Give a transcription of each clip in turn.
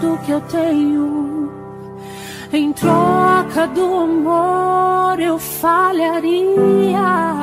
tudo que eu tenho. Em troca do amor eu falharia.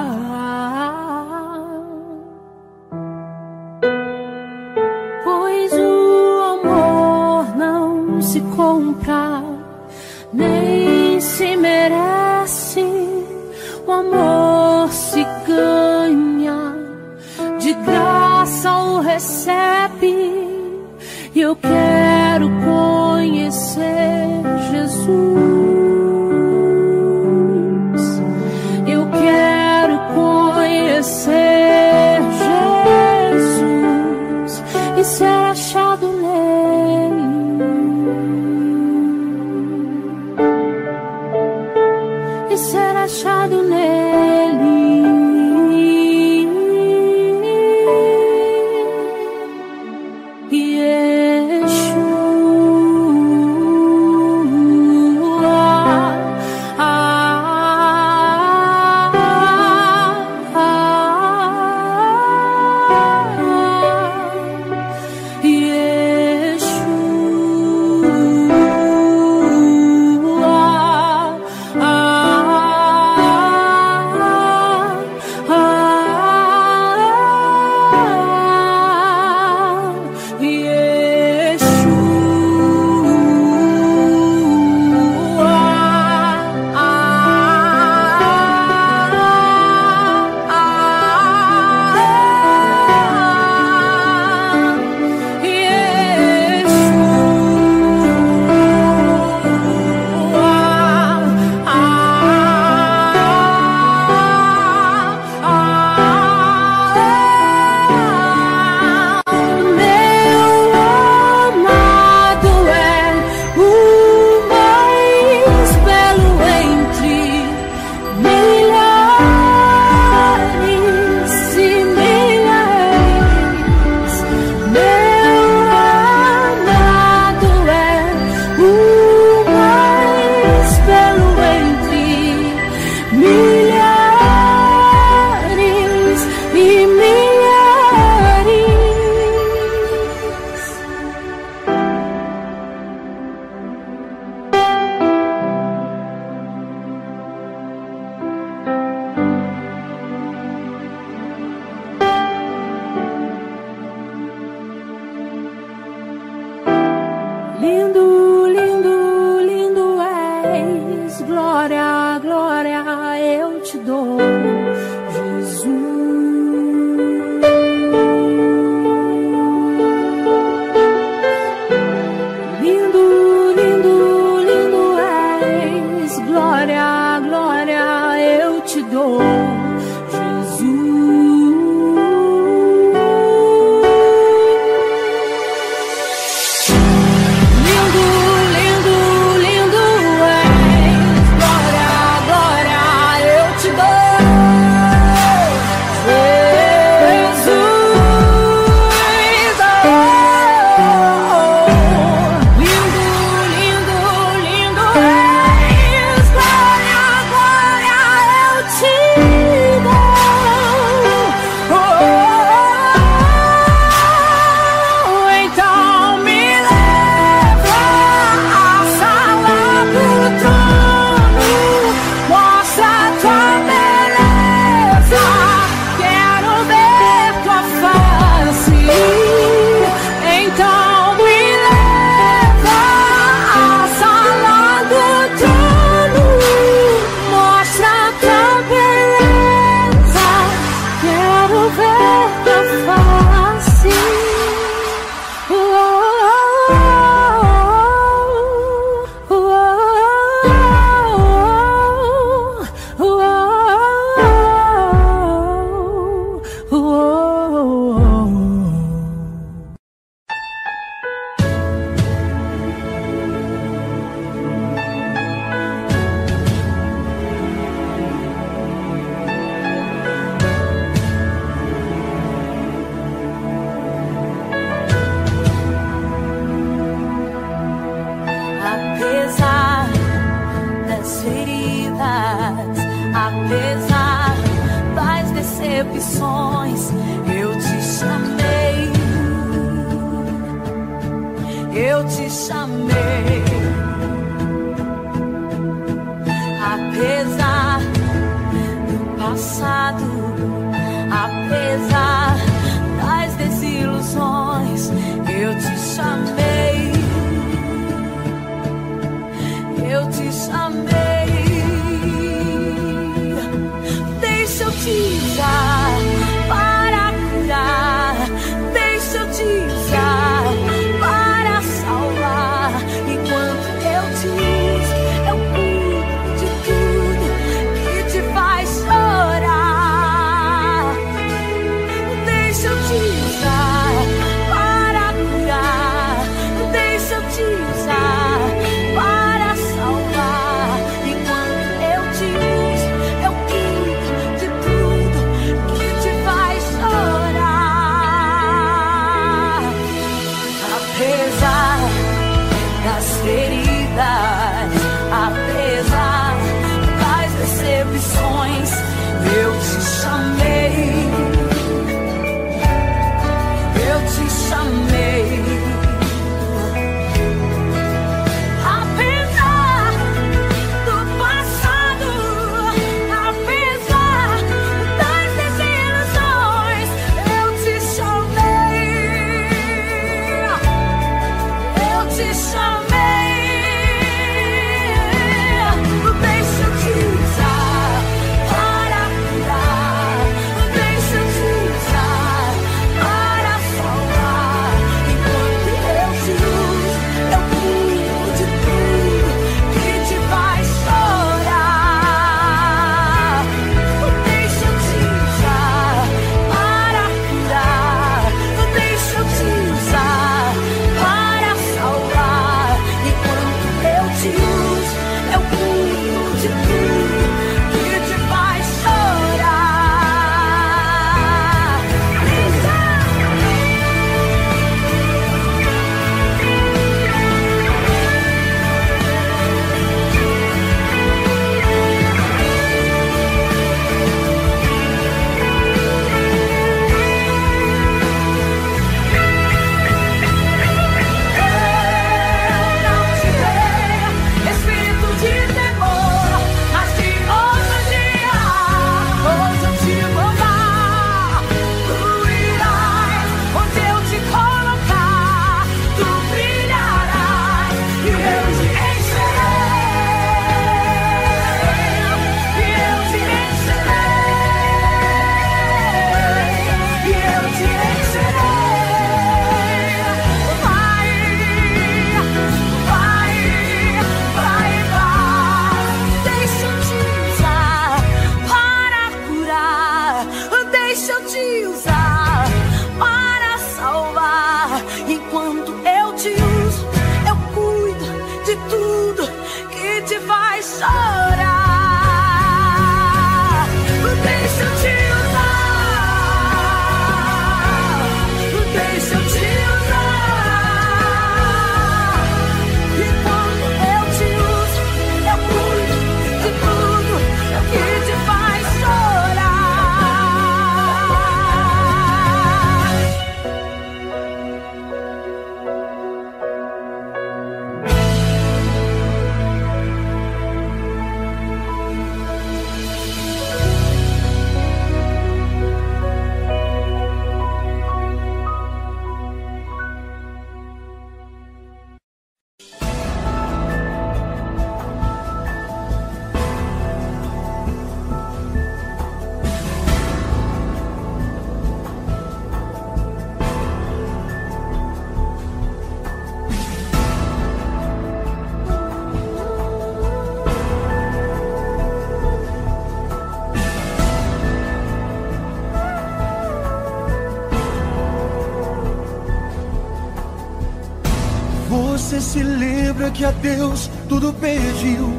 que a Deus tudo pediu,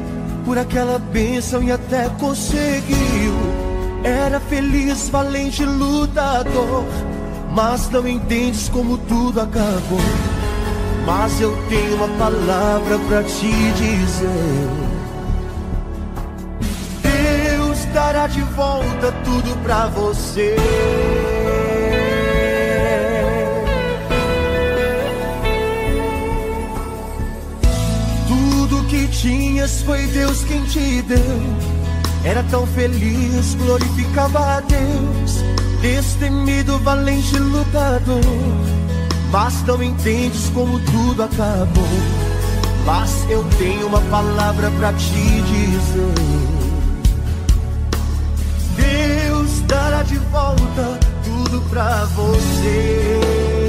por aquela bênção e até conseguiu. Era feliz, valente, lutador, mas não entendes como tudo acabou. Mas eu tenho uma palavra para te dizer. Deus dará de volta tudo para você. Tinhas foi Deus quem te deu. Era tão feliz, glorificava a Deus. Destemido, valente lutador. Mas não entendes como tudo acabou. Mas eu tenho uma palavra pra te dizer. Deus dará de volta tudo pra você.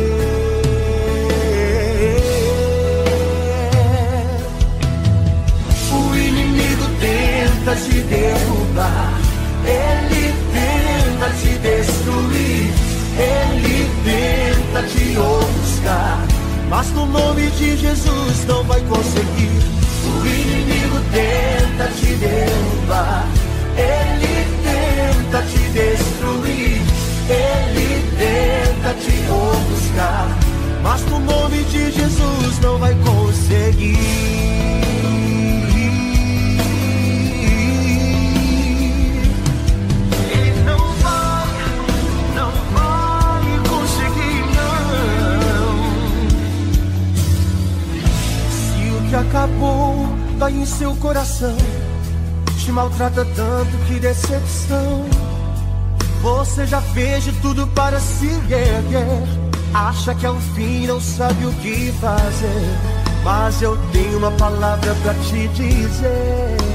Tenta te derrubar, ele tenta te destruir, ele tenta te ofuscar. Mas no nome de Jesus não vai conseguir. O inimigo tenta te derrubar, ele tenta te destruir, ele tenta te ofuscar. Mas no nome de Jesus não vai conseguir. Acabou dói em seu coração, te maltrata tanto que decepção. Você já fez de tudo para se erguer. Acha que é o fim, não sabe o que fazer. Mas eu tenho uma palavra pra te dizer.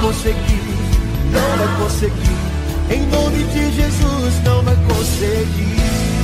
Conseguir, não vai conseguir. Em nome de Jesus, não vai conseguir.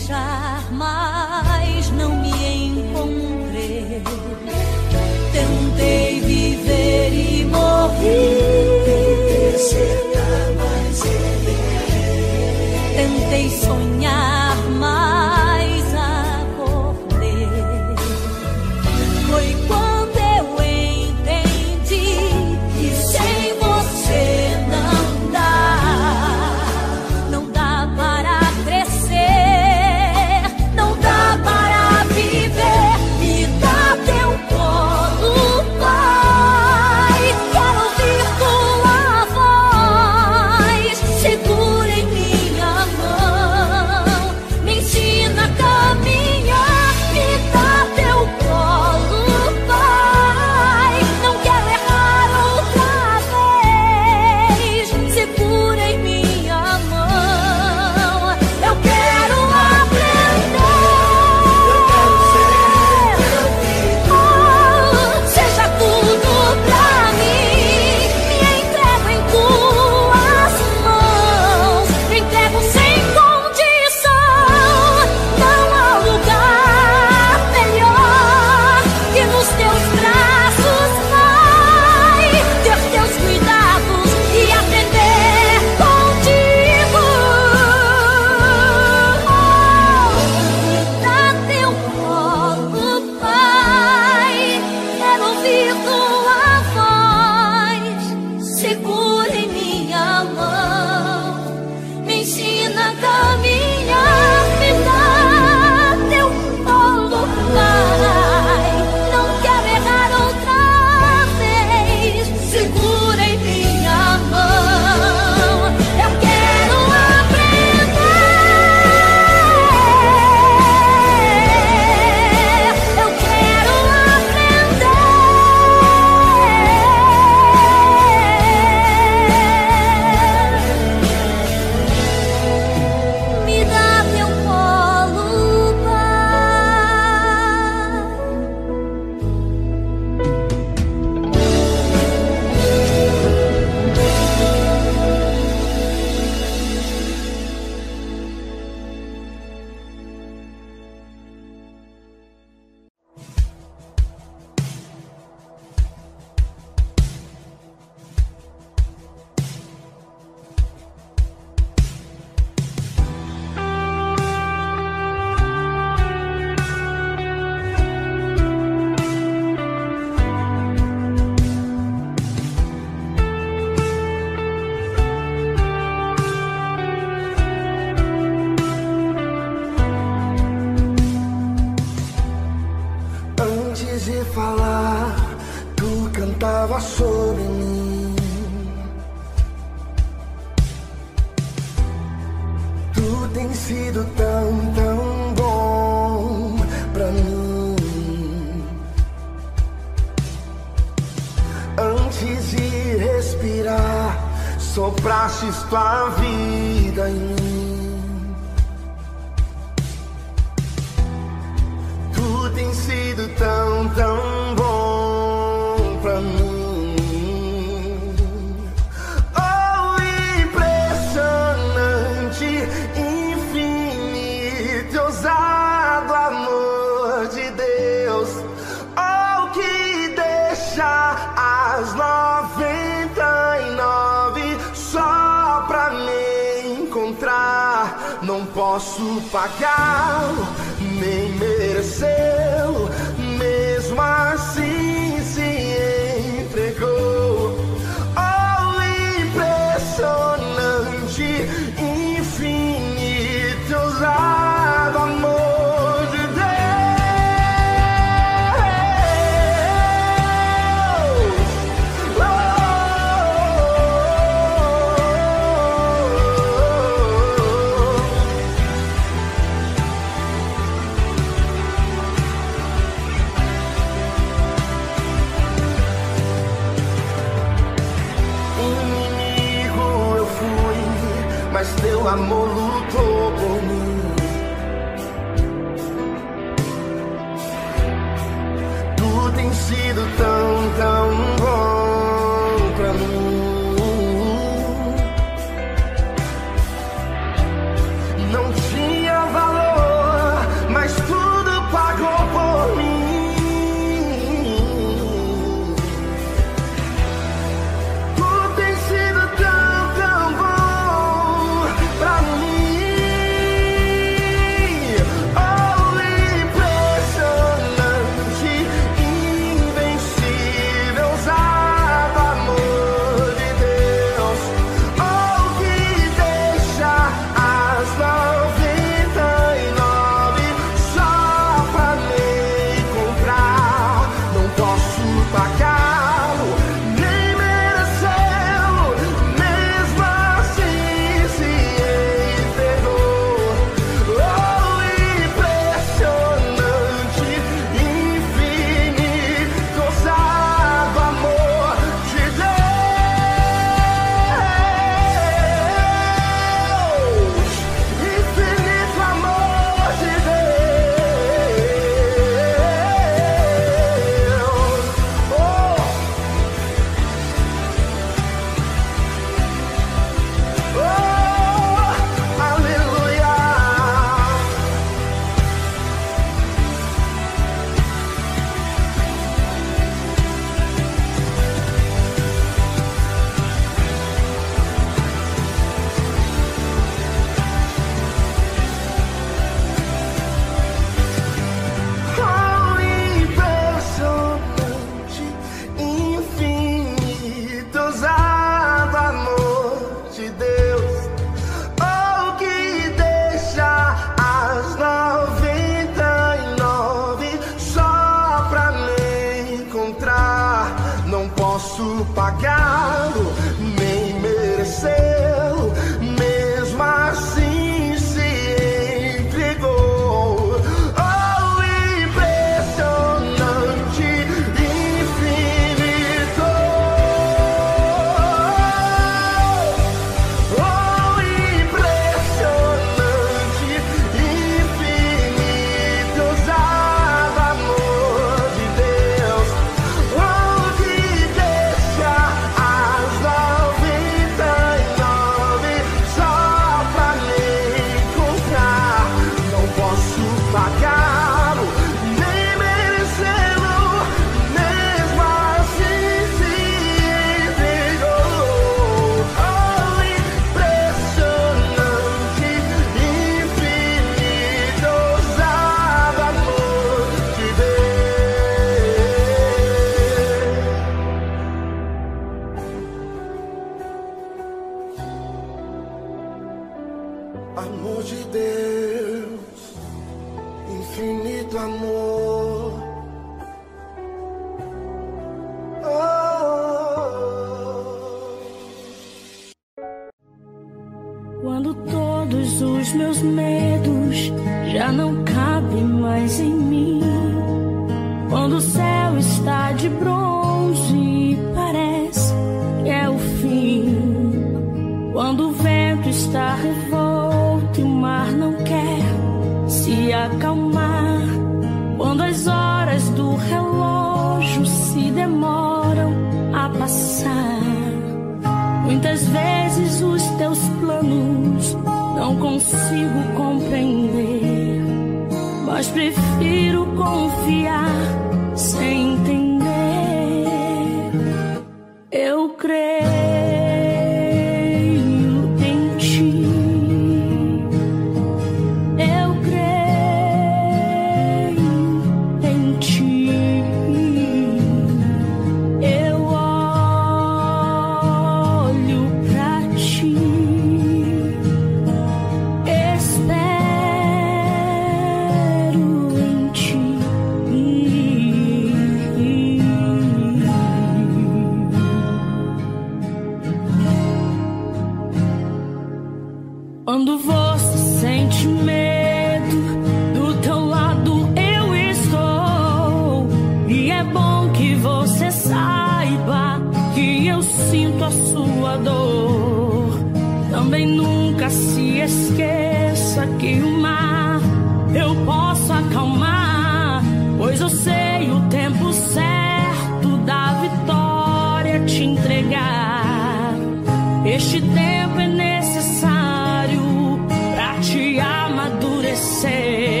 Te amadurecer.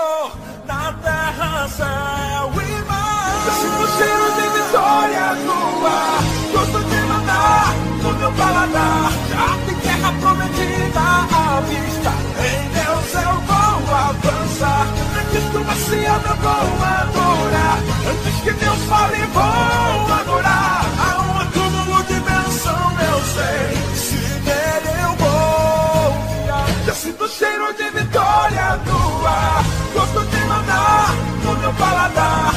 Senhor na terra, céu e mar. Já sinto cheiro de vitória no ar. Gosto de mandar no meu paladar. Já tem terra prometida à vista. Em Deus eu vou avançar. Antes que o Messias eu vou adorar. Antes que Deus fale, vou adorar. Há um acúmulo de bênção, eu sei. Meu paladar.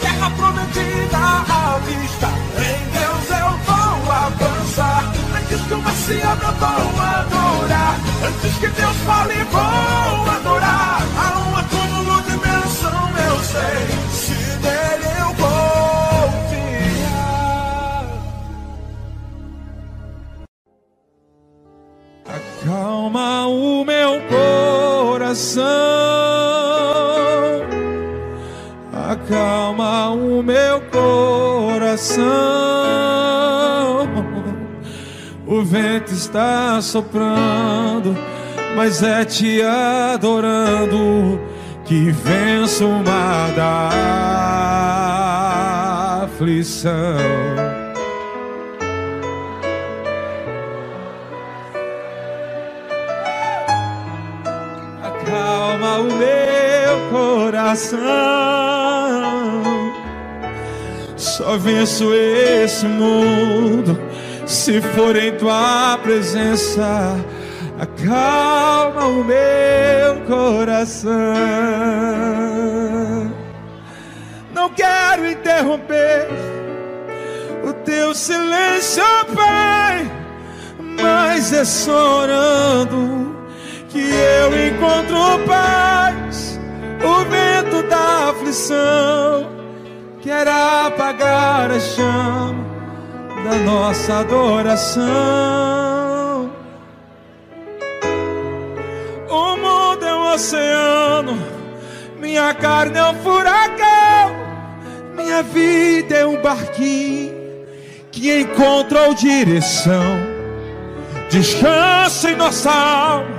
Terra prometida à vista. Em Deus eu vou avançar. Antes que o Messias eu vou adorar. Antes que Deus fale, vou adorar. Há um acúmulo de bênção, eu sei. Se der, eu vou criar. Acalma o meu coração, acalma o meu coração. O vento está soprando, mas é te adorando que venço o mar da aflição. acalma o meu coração. Só venço esse mundo se for em tua presença. Acalma o meu coração. Não quero interromper o teu silêncio, Pai, mas é só orando que eu encontro paz. O vento da aflição quer apagar a chama da nossa adoração. O mundo é um oceano, minha carne é um furacão, minha vida é um barquinho que encontrou direção. Descansa em nossa alma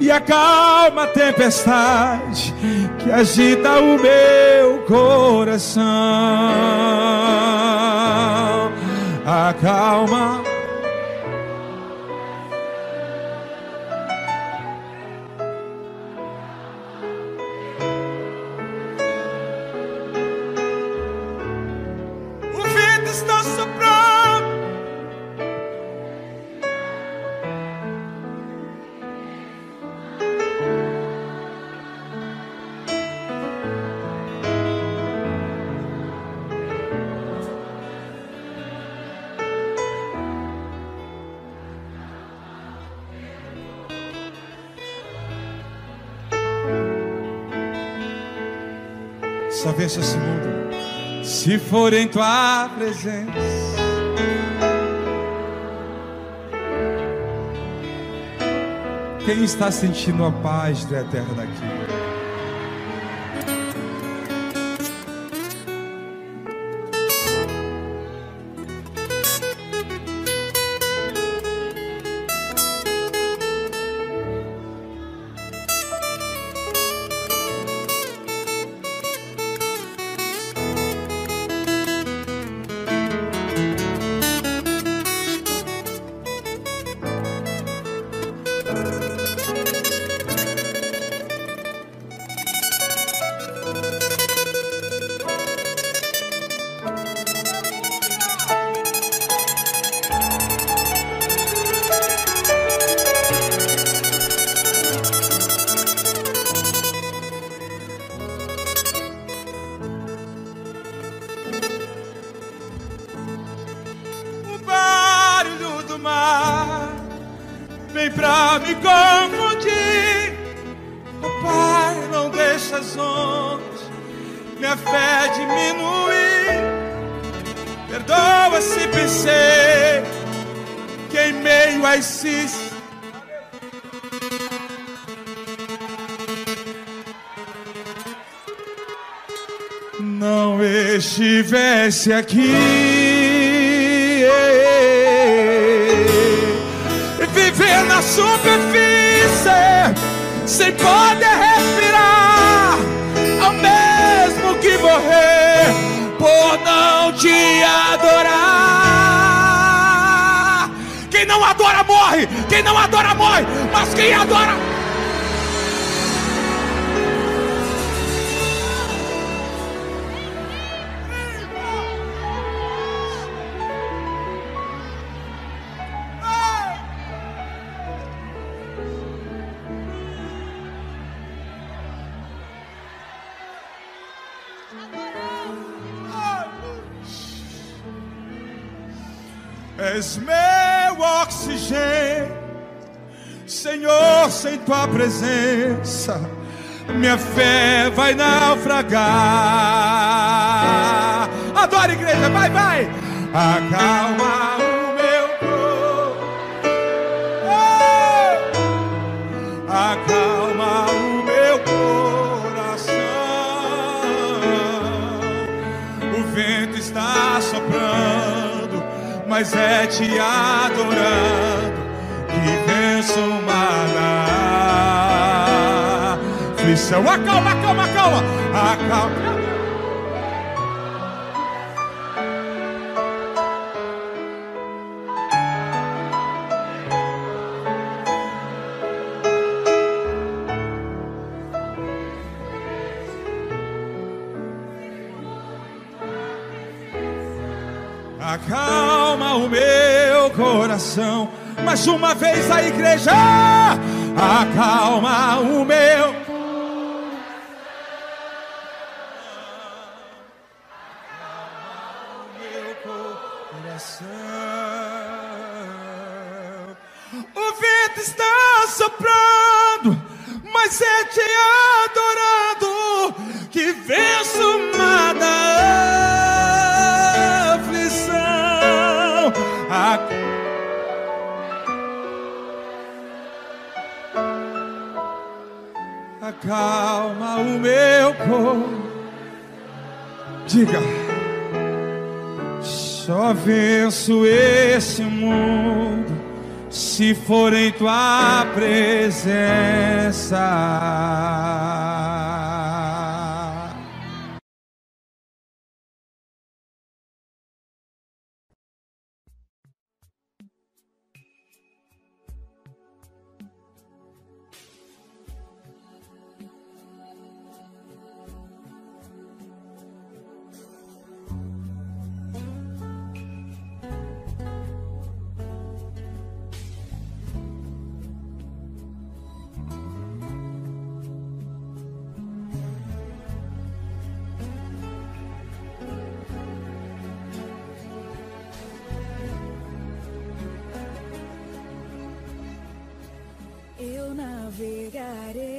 e acalma a tempestade que agita o meu coração. Acalma. Vença esse mundo se for em tua presença. Quem está sentindo a paz do eterno daqui? Estivesse aqui. Viver na superfície sem poder respirar, ao mesmo que morrer por não te adorar. Quem não adora morre, quem não adora morre, mas quem adora presença, minha fé vai naufragar. Adora, igreja, vai, vai. Acalma o meu corpo. Oh! Acalma o meu coração. O vento está soprando, mas é te adorando aflição. Acalma, acalma, acalma, acalma. Acalma o meu coração. Mais uma vez a igreja. Acalma o meu. For em tua presença. Eu navegarei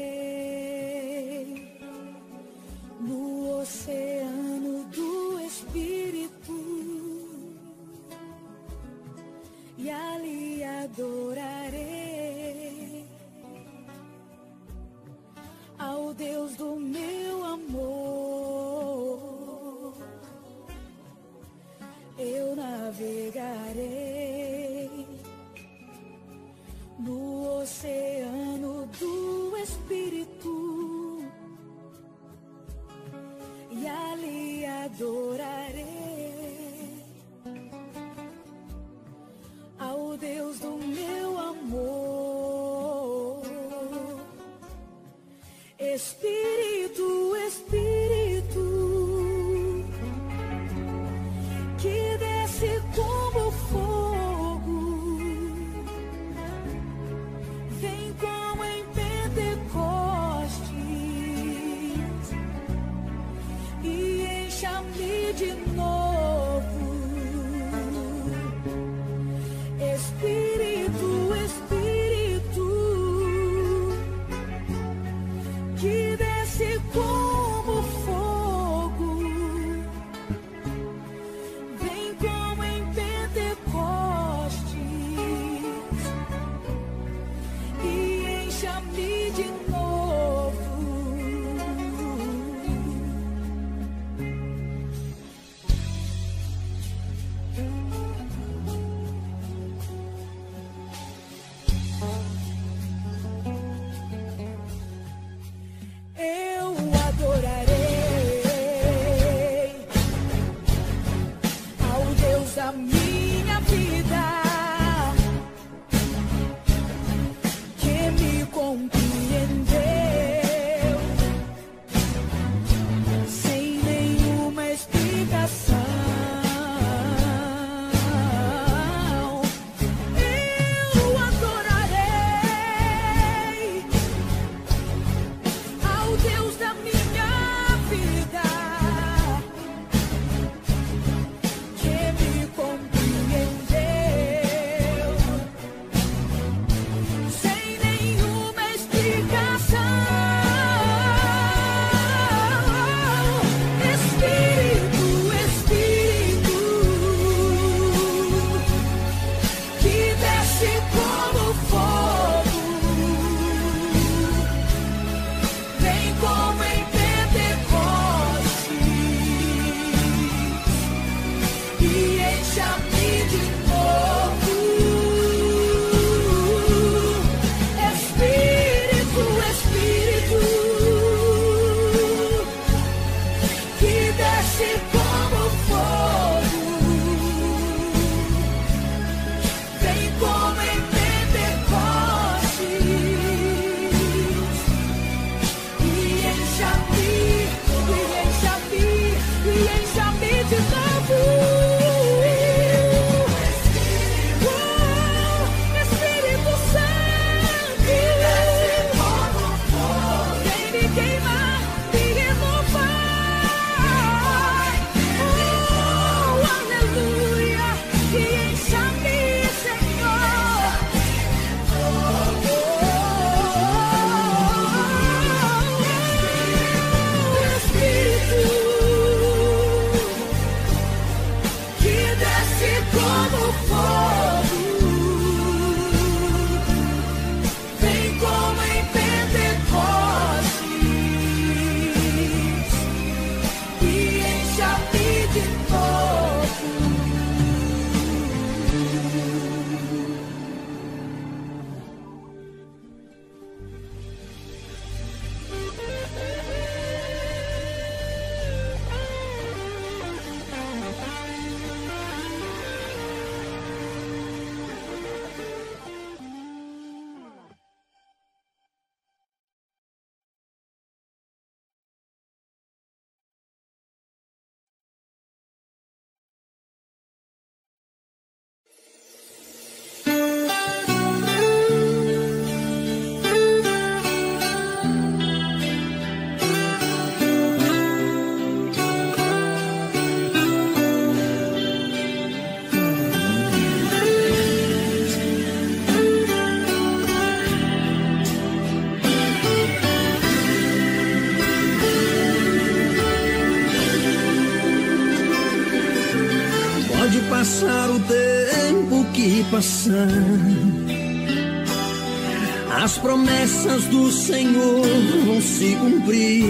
As promessas do Senhor vão se cumprir.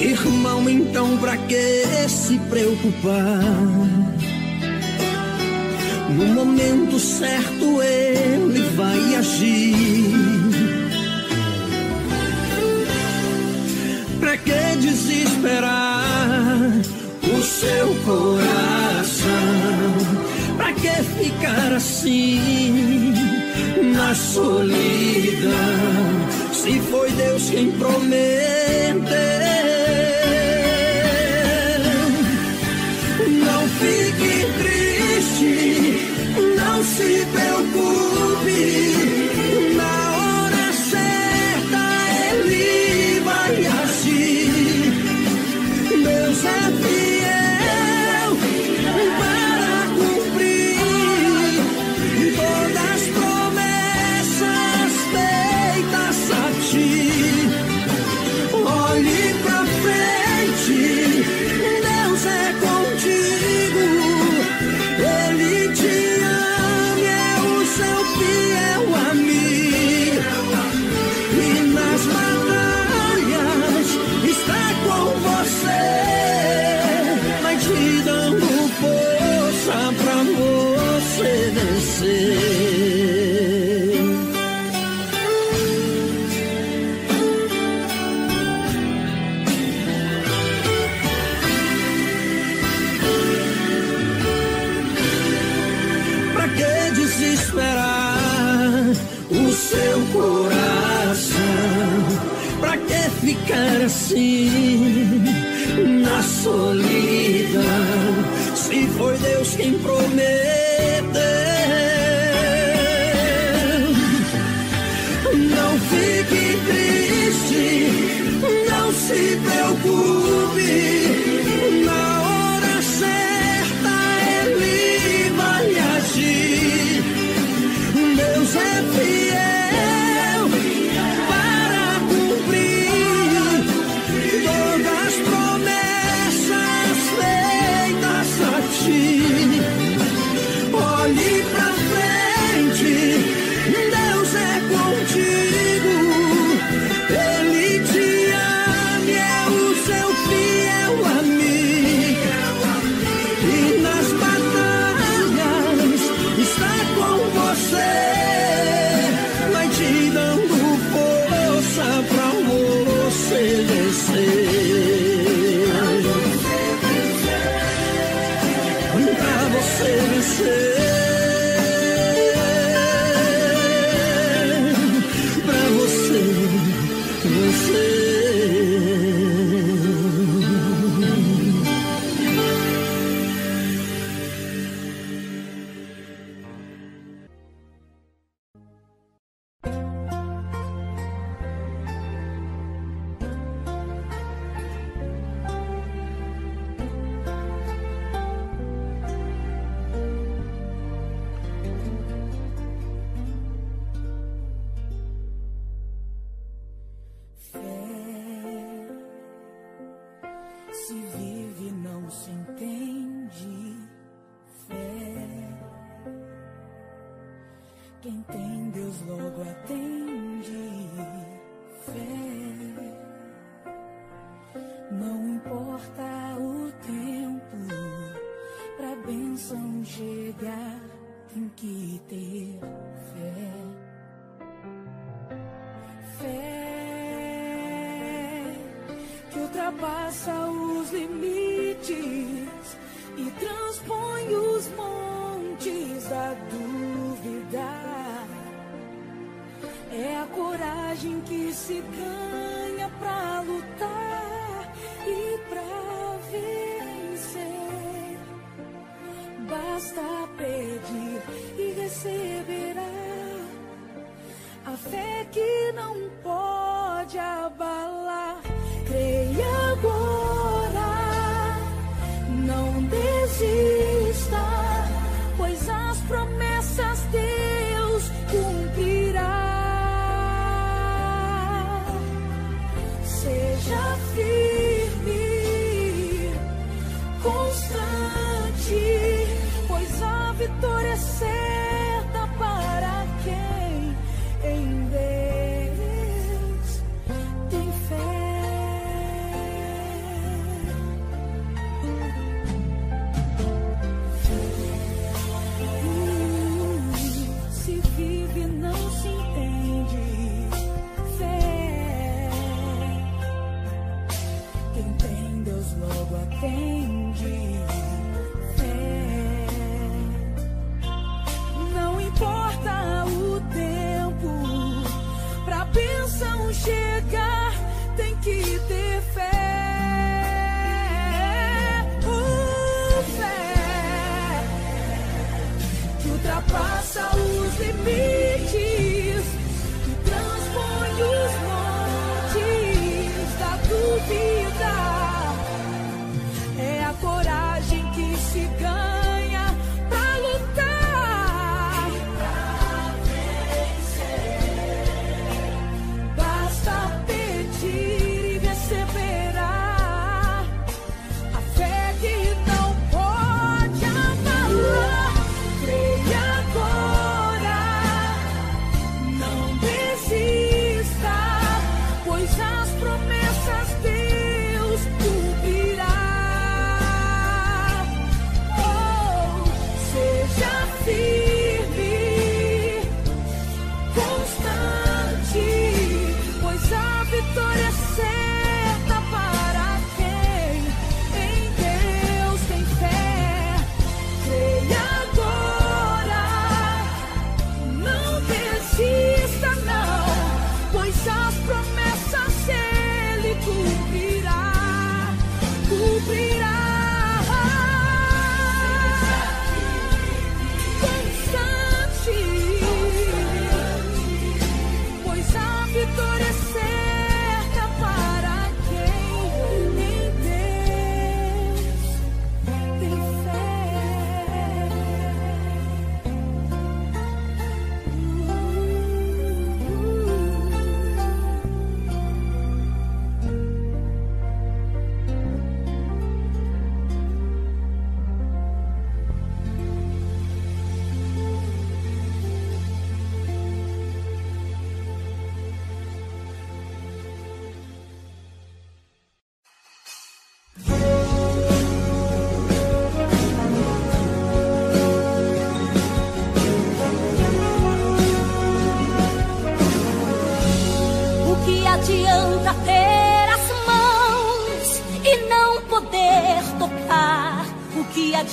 Irmão, então pra que se preocupar? No momento certo ele vai agir. Pra que desesperar o seu coração? que ficar assim na solidão? Se foi Deus quem prometeu na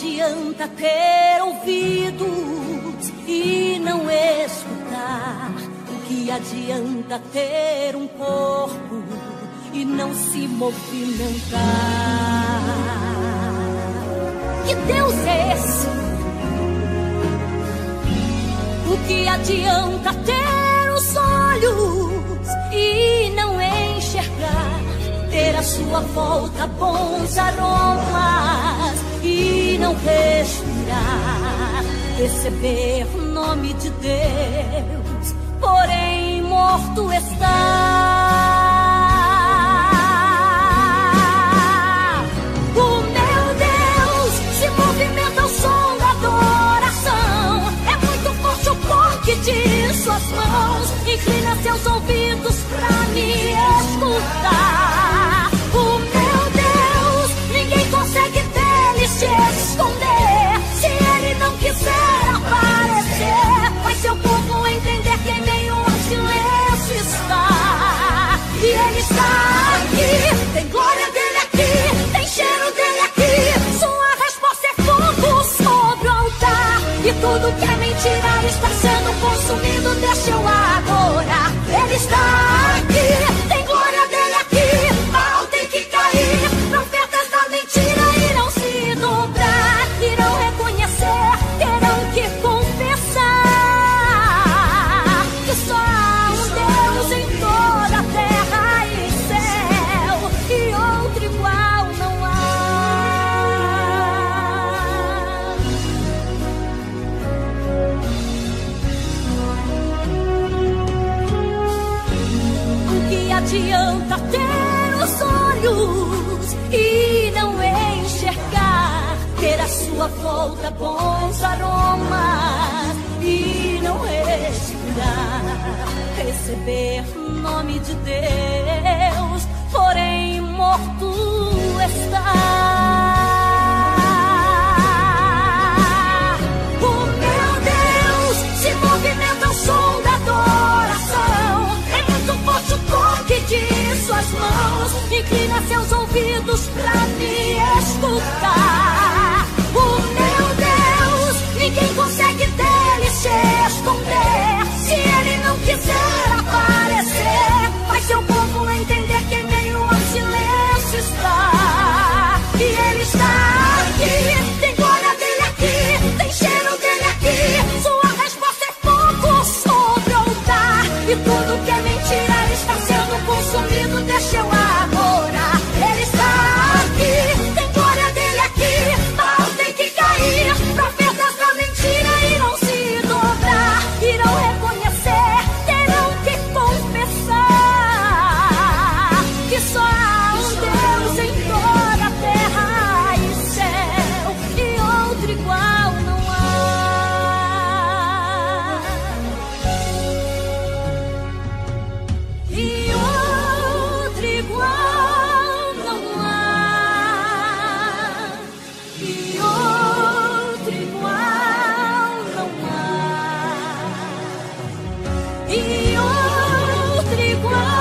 adianta ter ouvidos e não escutar? O que adianta ter um corpo e não se movimentar? Que Deus é esse? O que adianta ter os olhos e não enxergar? Ter a sua volta bons aromas e não respirar, receber o nome de Deus, porém morto está. de suas mãos, inclina seus ouvidos pra me escutar. tudo que é mentira está sendo consumido. Deixa eu agora. Ele está. volta bons aromas e não respirar. Receber o nome de Deus, porém morto está. suas mãos, inclina seus ouvidos pra me escutar. e outro igual.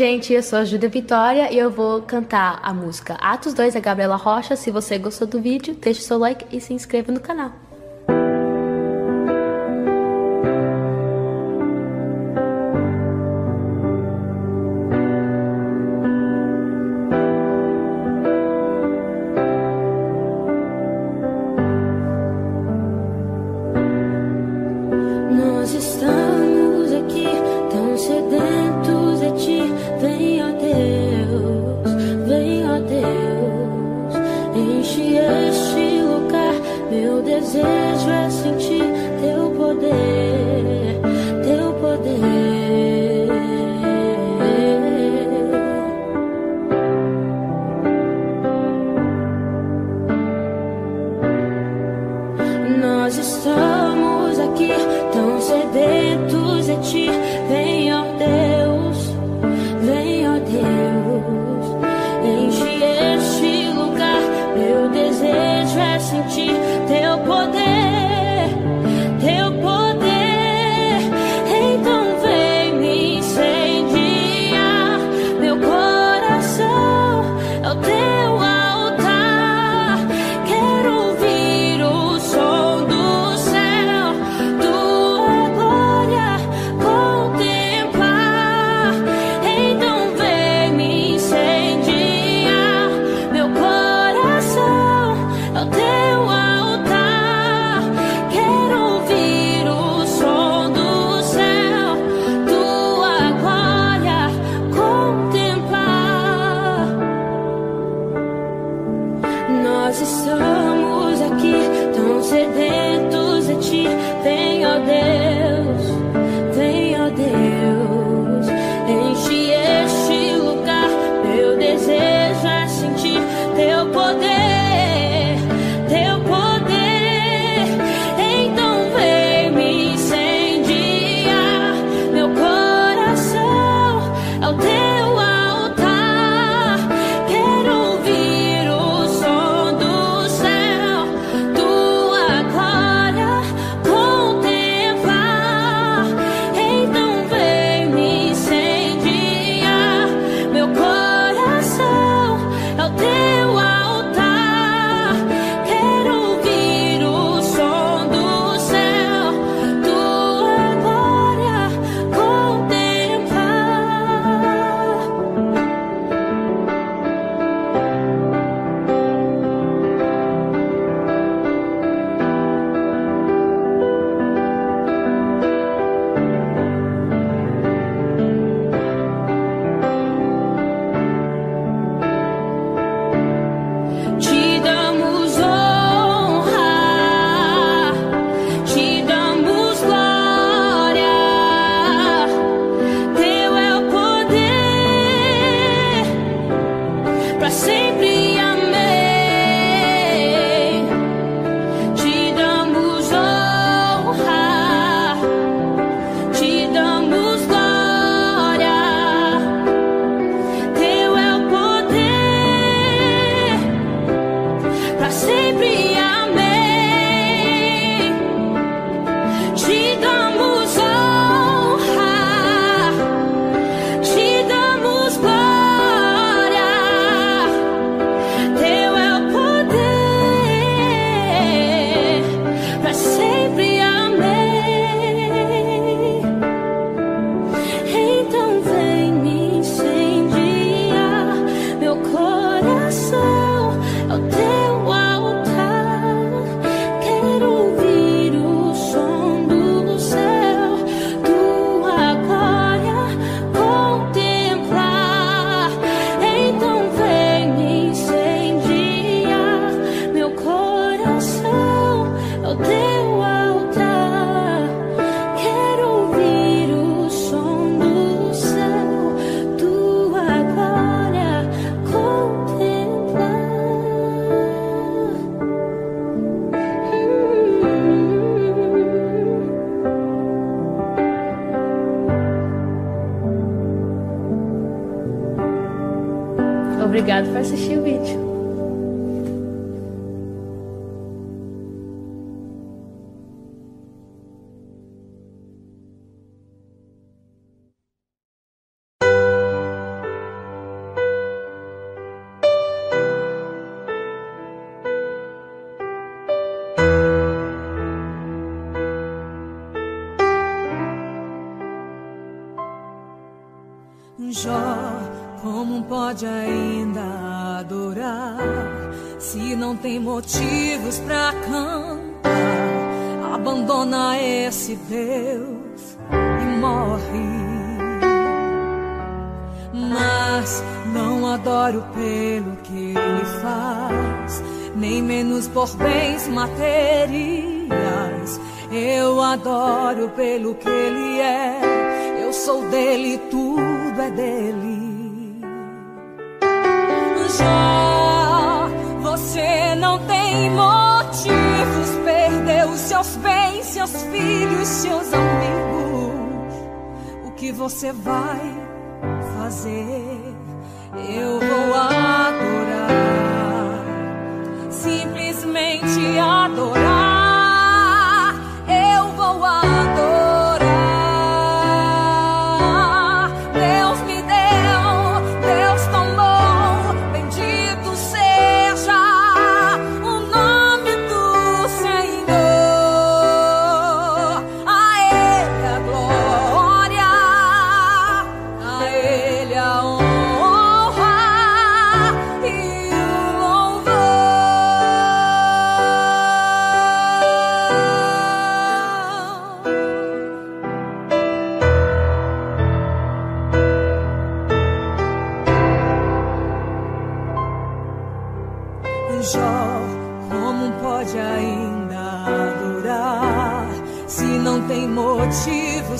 gente, eu sou a Júlia Vitória e eu vou cantar a música Atos 2 da é Gabriela Rocha. Se você gostou do vídeo, deixe seu like e se inscreva no canal.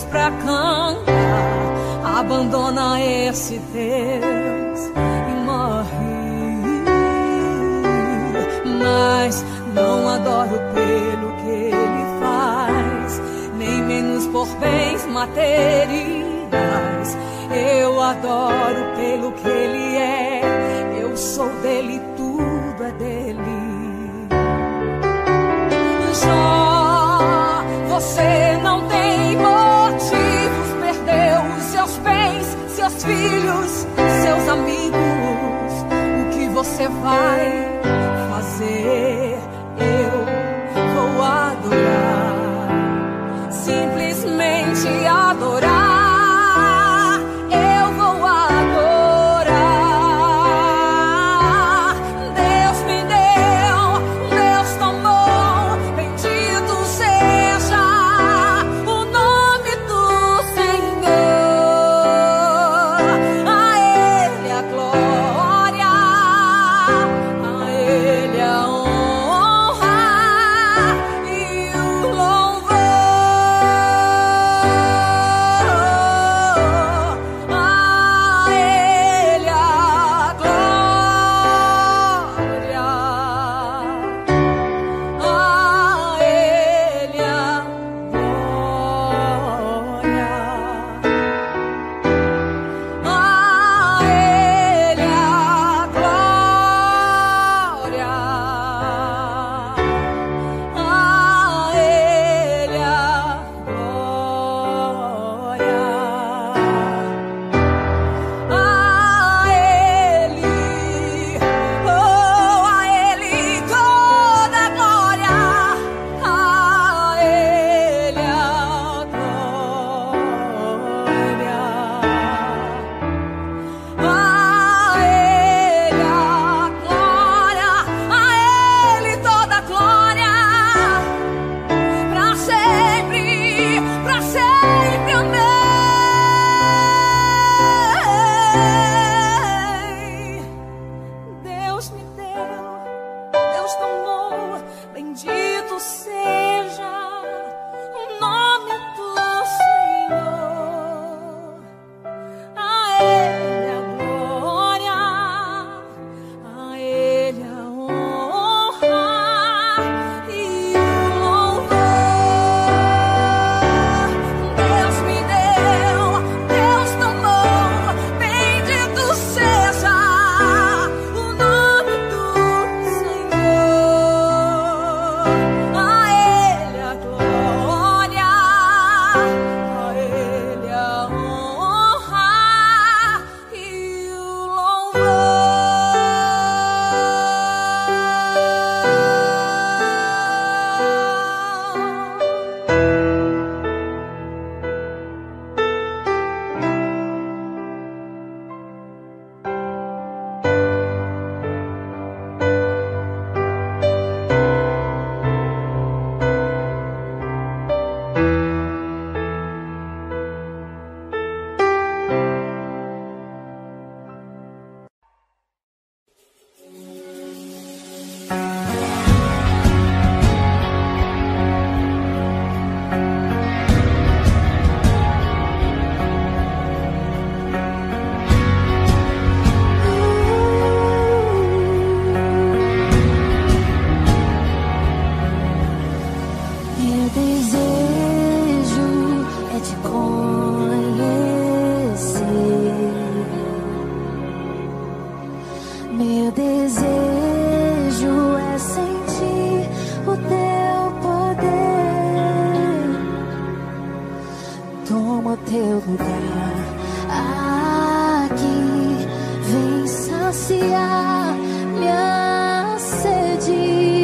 vozes pra cantar. Abandona esse Deus e morre. Mas não adoro pelo que ele faz, nem menos por bens materiais. Eu adoro pelo que ele é, eu sou dele, tudo é dele. Já você não tem voz. seus filhos, seus amigos, o que você vai fazer? Teu lugar aqui, vem saciar minha sede,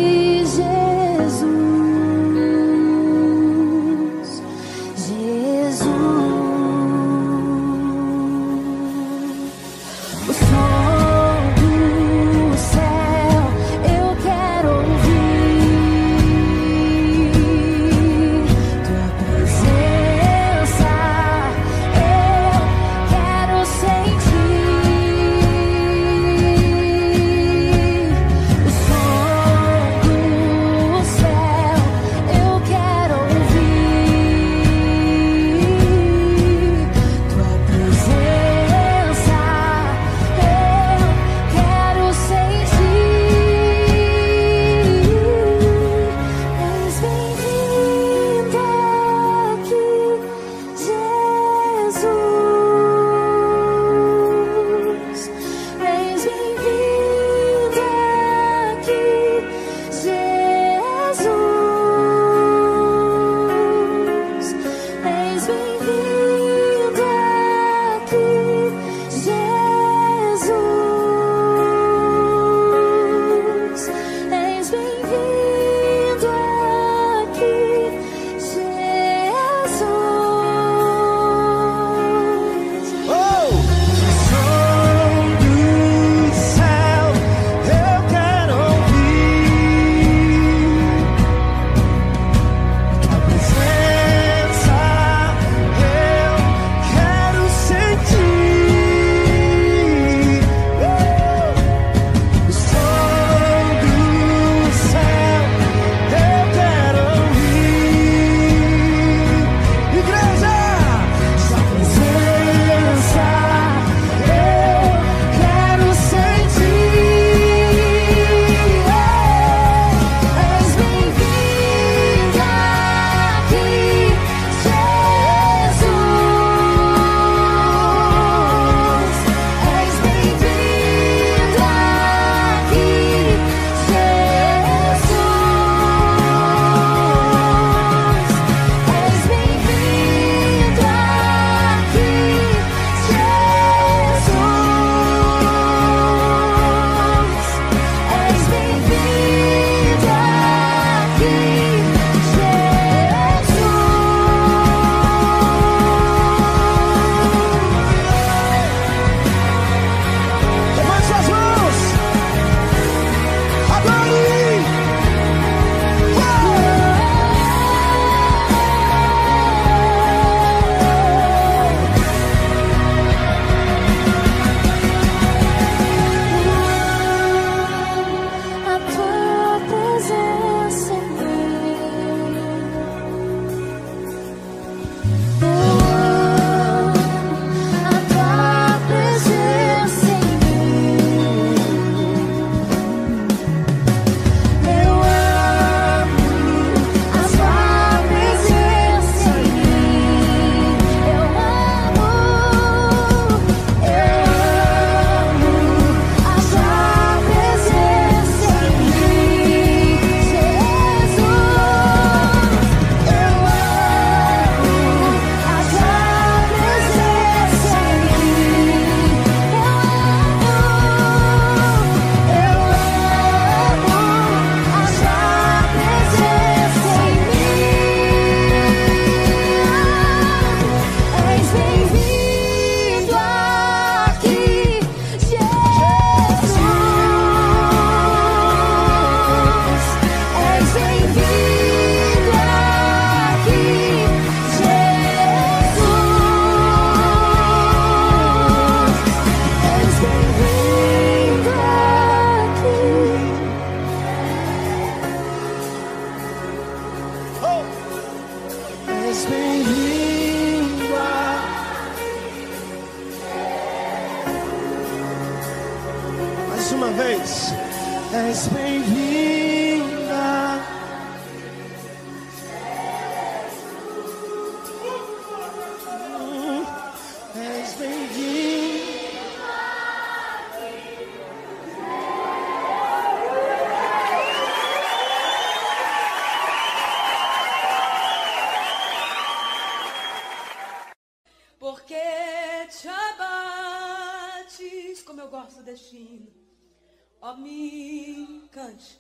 Ó, me cante.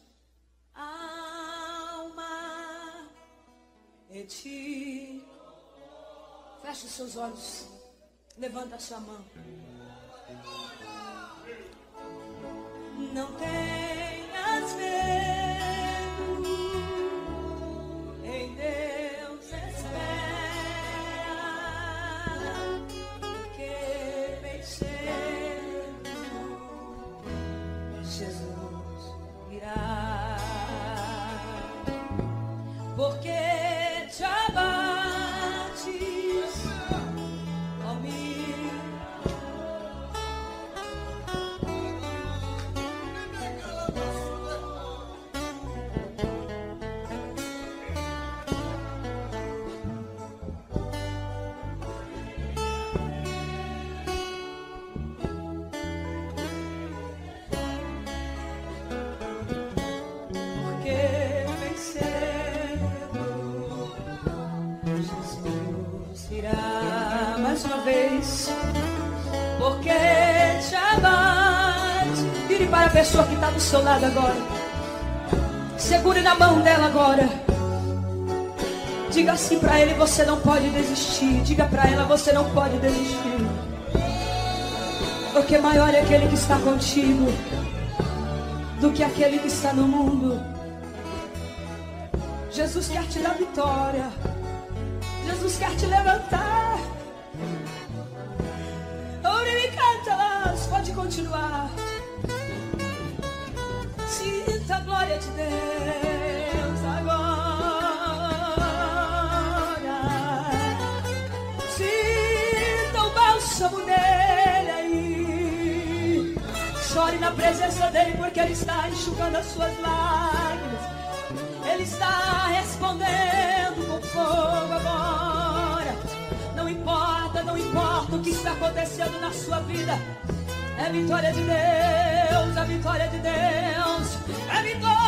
Alma, e ti. Feche os seus olhos. Levanta a sua mão. Não tenhas do seu lado agora. Segure na mão dela agora. Diga assim para ele: você não pode desistir. Diga para ela: você não pode desistir. Porque maior é aquele que está contigo do que aquele que está no mundo. Jesus quer te dar vitória. Jesus quer te levantar. Ouricantalas, pode continuar. Na presença dele porque ele está enxugando as suas lágrimas. Ele está respondendo com fogo agora. Não importa, não importa o que está acontecendo na sua vida. É vitória de Deus, é vitória de Deus, é vitória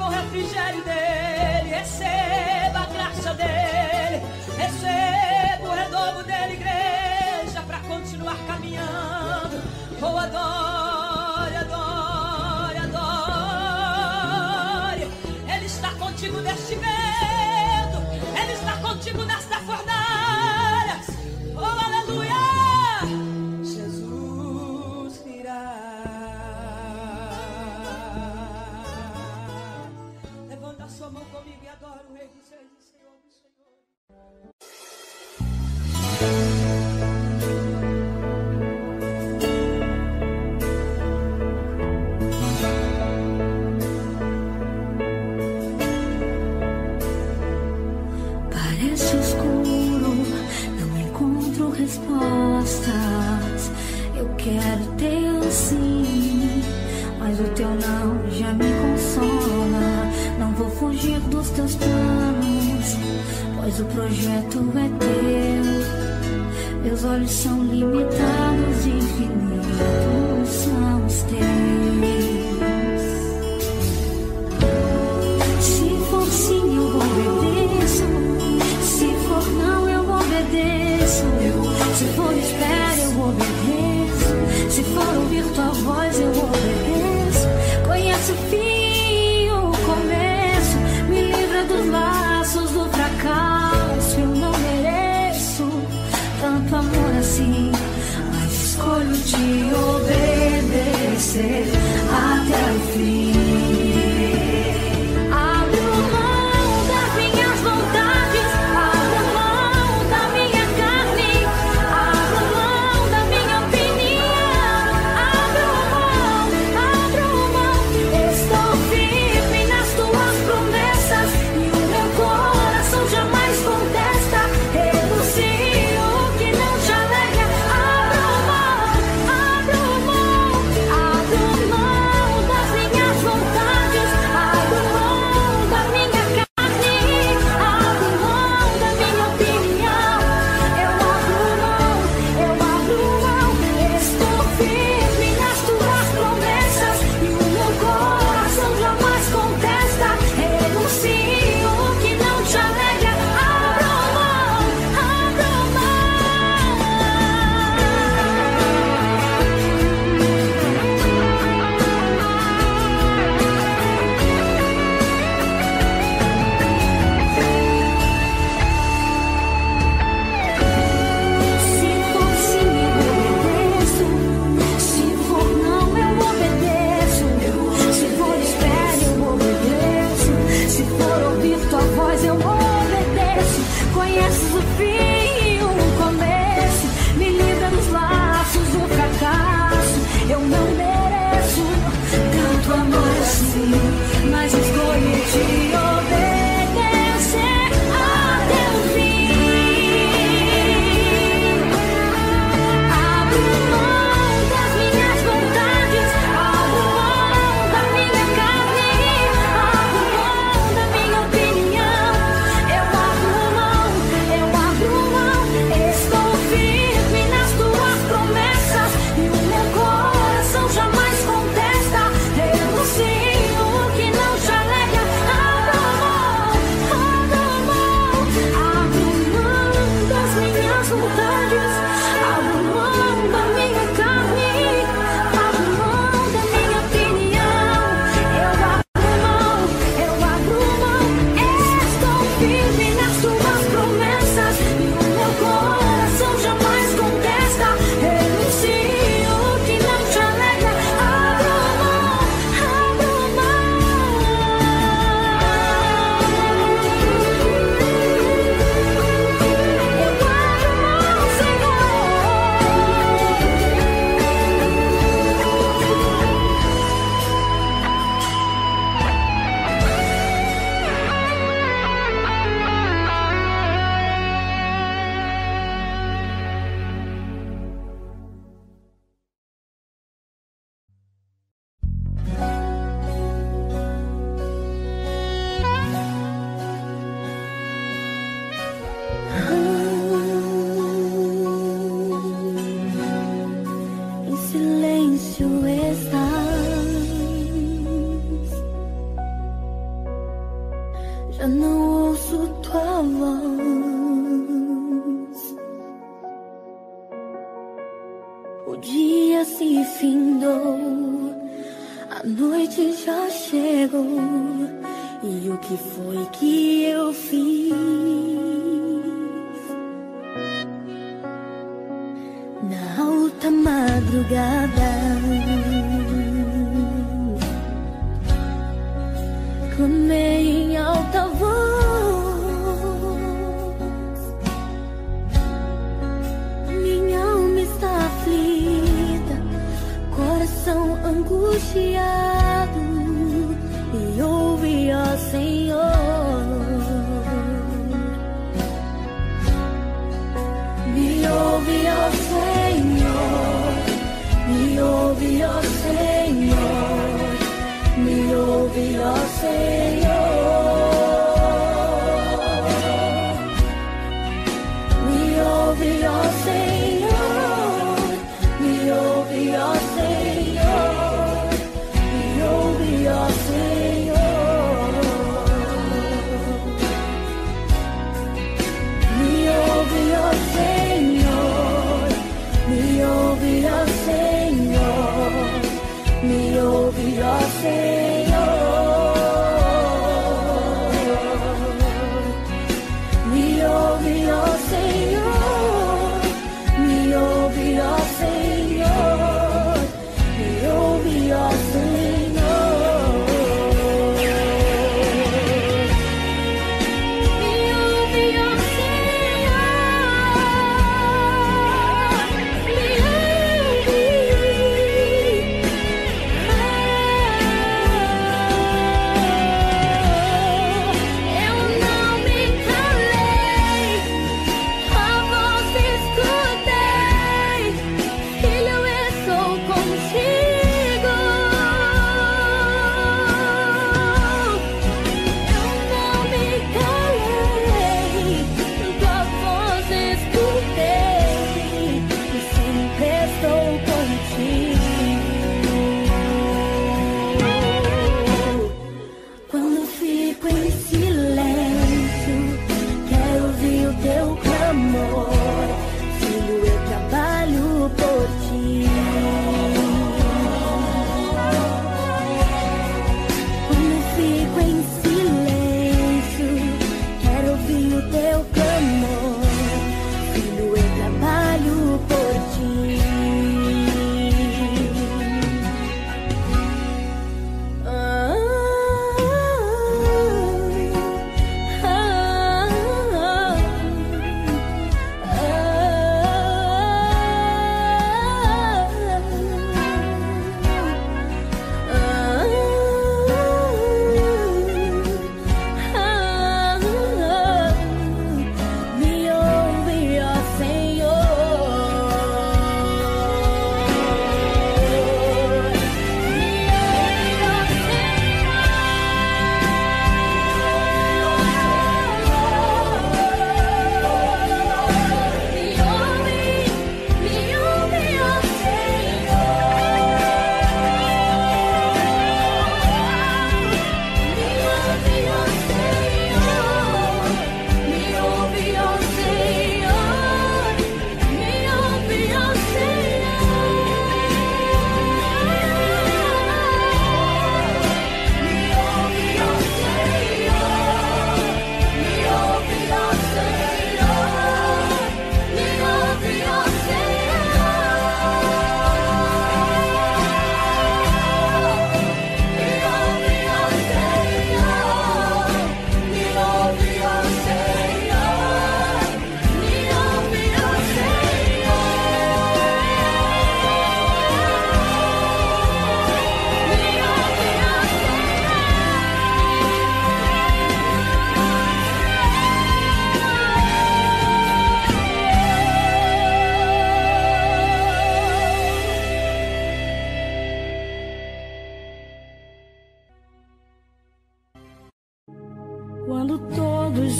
É bom refrigério dele, receba a graça dele, receba o renovo dele, igreja, para continuar caminhando. Oh, adore, adore, adore. Ele está contigo neste vento, ele está contigo nesta fornalha. make pois o projeto é teu. Meus olhos são limitados, infinitos são os teus. Se for sim, eu obedeço. Se for não, eu obedeço. Se for espera, eu obedeço. Se for ouvir tua voz, eu obedeço. na alta madrugada. Clamei em alta voz. Minha alma está aflita, coração angustiado.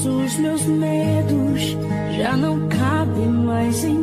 os meus medos já não cabem mais em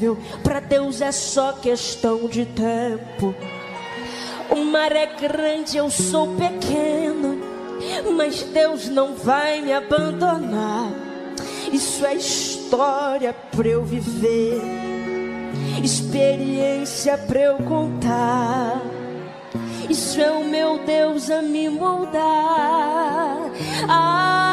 impossível, para Deus é só questão de tempo. O mar é grande, eu sou pequeno, mas Deus não vai me abandonar. Isso é história para eu viver experiência pra eu contar. Isso é o meu Deus a me moldar. Ah,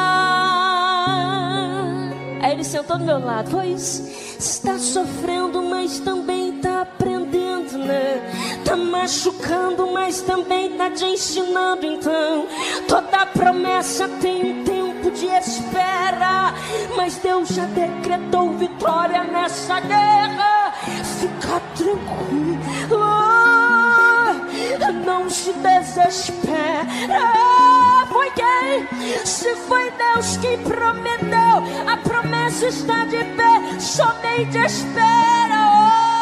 ele sentou do meu lado, pois está sofrendo, mas também tá aprendendo, né? Tá machucando, mas também tá te ensinando. Então, toda promessa tem um tempo de espera, mas Deus já decretou vitória nessa guerra. Fica tranquilo, não se desespera. Foi quem? Se foi Deus que prometeu, a promessa está de pé, somente espera.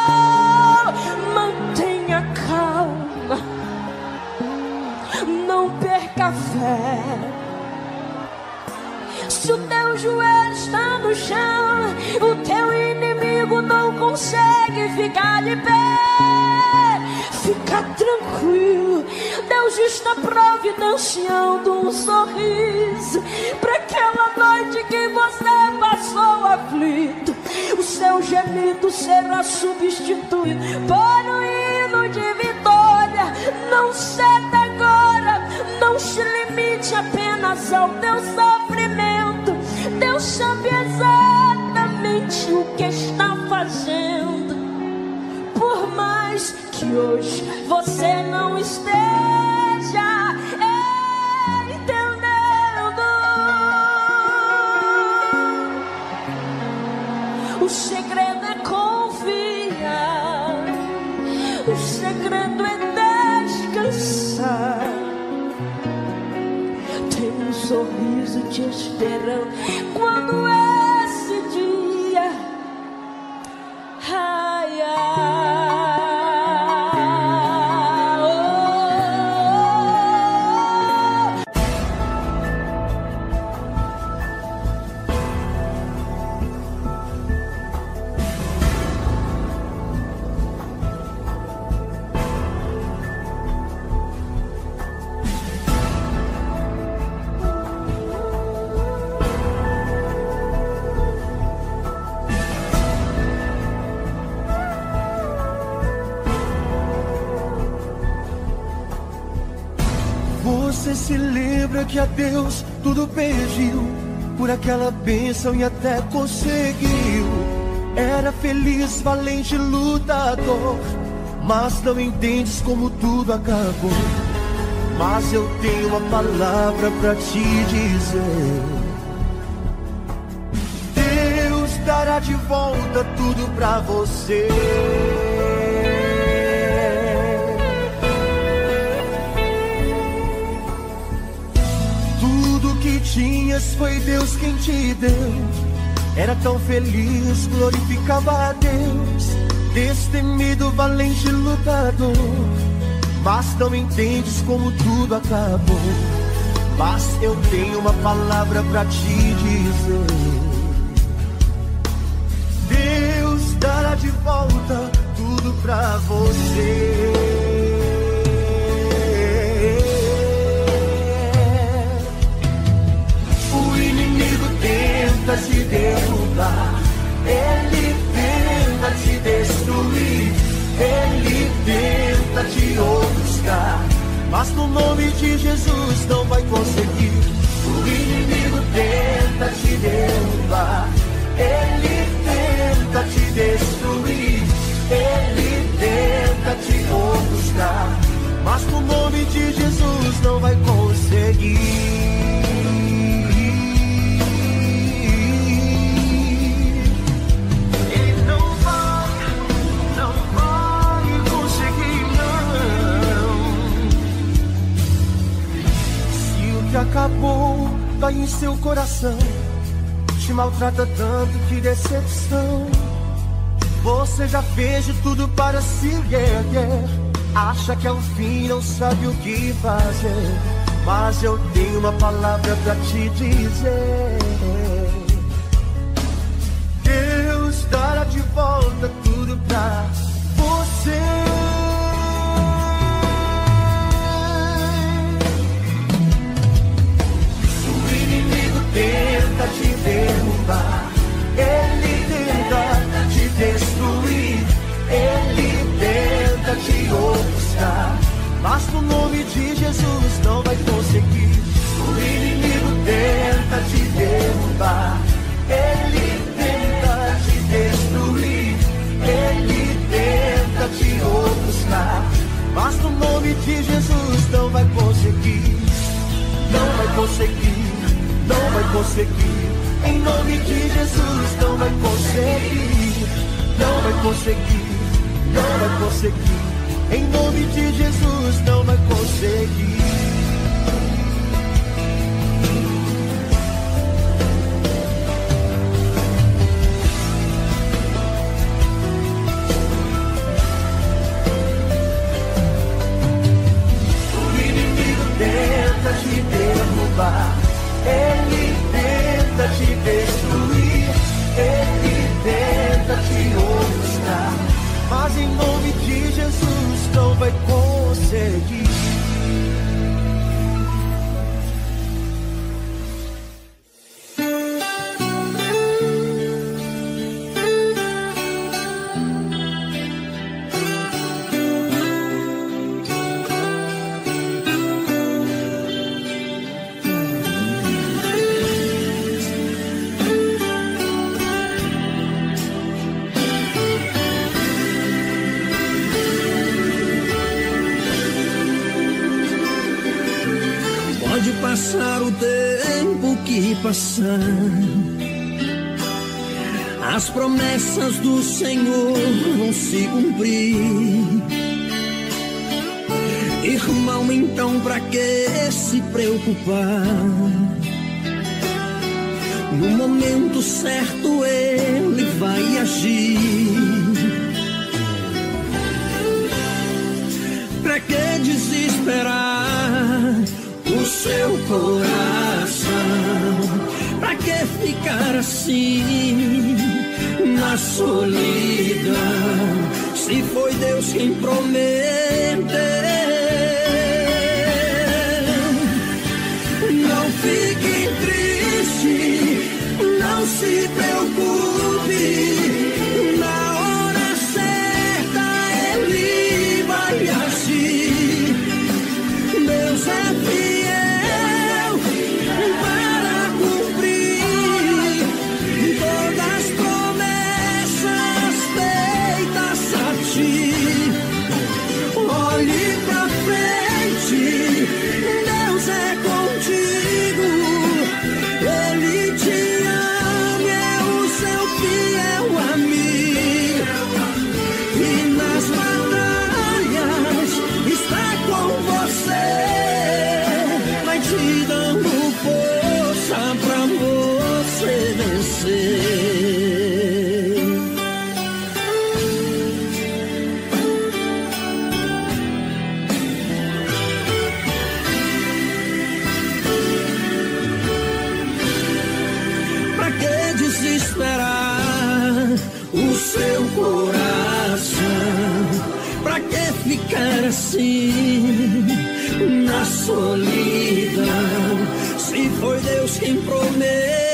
Oh, mantenha calma, não perca a fé. Se o teu joelho está no chão, o teu inimigo não consegue ficar de pé. Fica tranquilo, Deus está providenciando um sorriso para aquela noite que você passou aflito. O seu gemido será substituído por um hino de vitória. Não ceda agora, ao teu sofrimento. Deus sabe exatamente o que está fazendo. Por mais que hoje você não esteja entendendo. O segredo é confiar. O segredo é descansar. Tem um sorriso te esperando quando esse lembra que a Deus tudo pediu por aquela bênção e até conseguiu. Era feliz, valente, lutador, mas não entendes como tudo acabou. Mas eu tenho uma palavra pra te dizer. Deus dará de volta tudo pra você. Tinhas foi Deus quem te deu. Era tão feliz, glorificava a Deus. Destemido, valente lutador. Mas não entendes como tudo acabou. Mas eu tenho uma palavra pra te dizer. Deus dará de volta tudo pra você. Tenta te derrubar, ele tenta te destruir, ele tenta te ofuscar, mas no nome de Jesus não vai conseguir. O inimigo tenta te derrubar, ele tenta te destruir, ele tenta te ofuscar, mas no nome de Jesus não vai conseguir. Coração, te maltrata tanto, que decepção. Você já fez de tudo para se erguer. Acha que é o fim, não sabe o que fazer. Mas eu tenho uma palavra pra te dizer. Deus dará de volta tudo pra você. Tenta te derrubar, ele tenta te destruir, ele tenta te ofuscar, mas no nome de Jesus não vai conseguir. O inimigo tenta te derrubar, ele tenta te destruir, ele tenta te ofuscar, mas no nome de Jesus não vai conseguir. Não vai conseguir, não vai conseguir. Em nome de Jesus, não vai conseguir, não vai conseguir, não vai conseguir. Em nome de Jesus, não vai conseguir. Senhor vão se cumprir. Irmão, então pra que se preocupar? No momento certo ele vai agir. Pra que desesperar o seu coração? Pra que ficar assim? na solidão. Se foi Deus quem prometeu o seu coração. Pra que ficar assim na solidão? Se foi Deus quem prometeu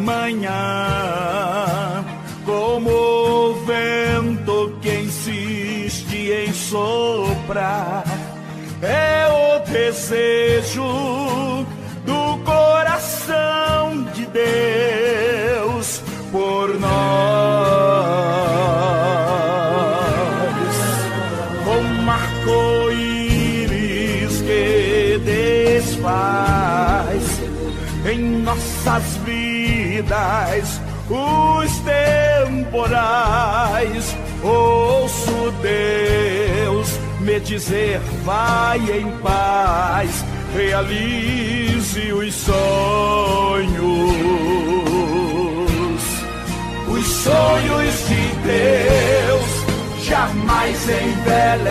pela dizer: vai em paz, realize os sonhos. Os sonhos de Deus jamais envelhecem.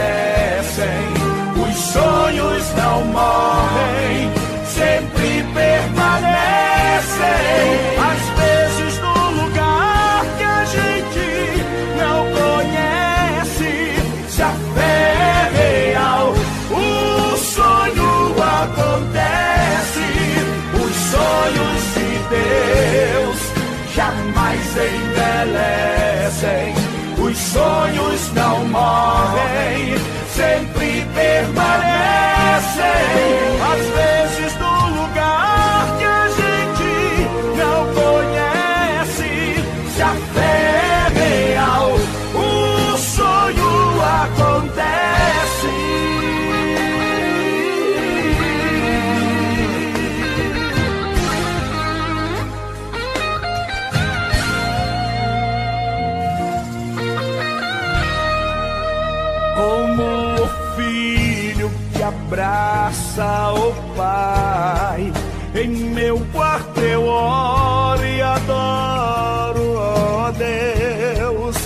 Sonhos não morrem, sempre permanecem. Abraça o pai. Em meu quarto eu oro e adoro, ó Deus.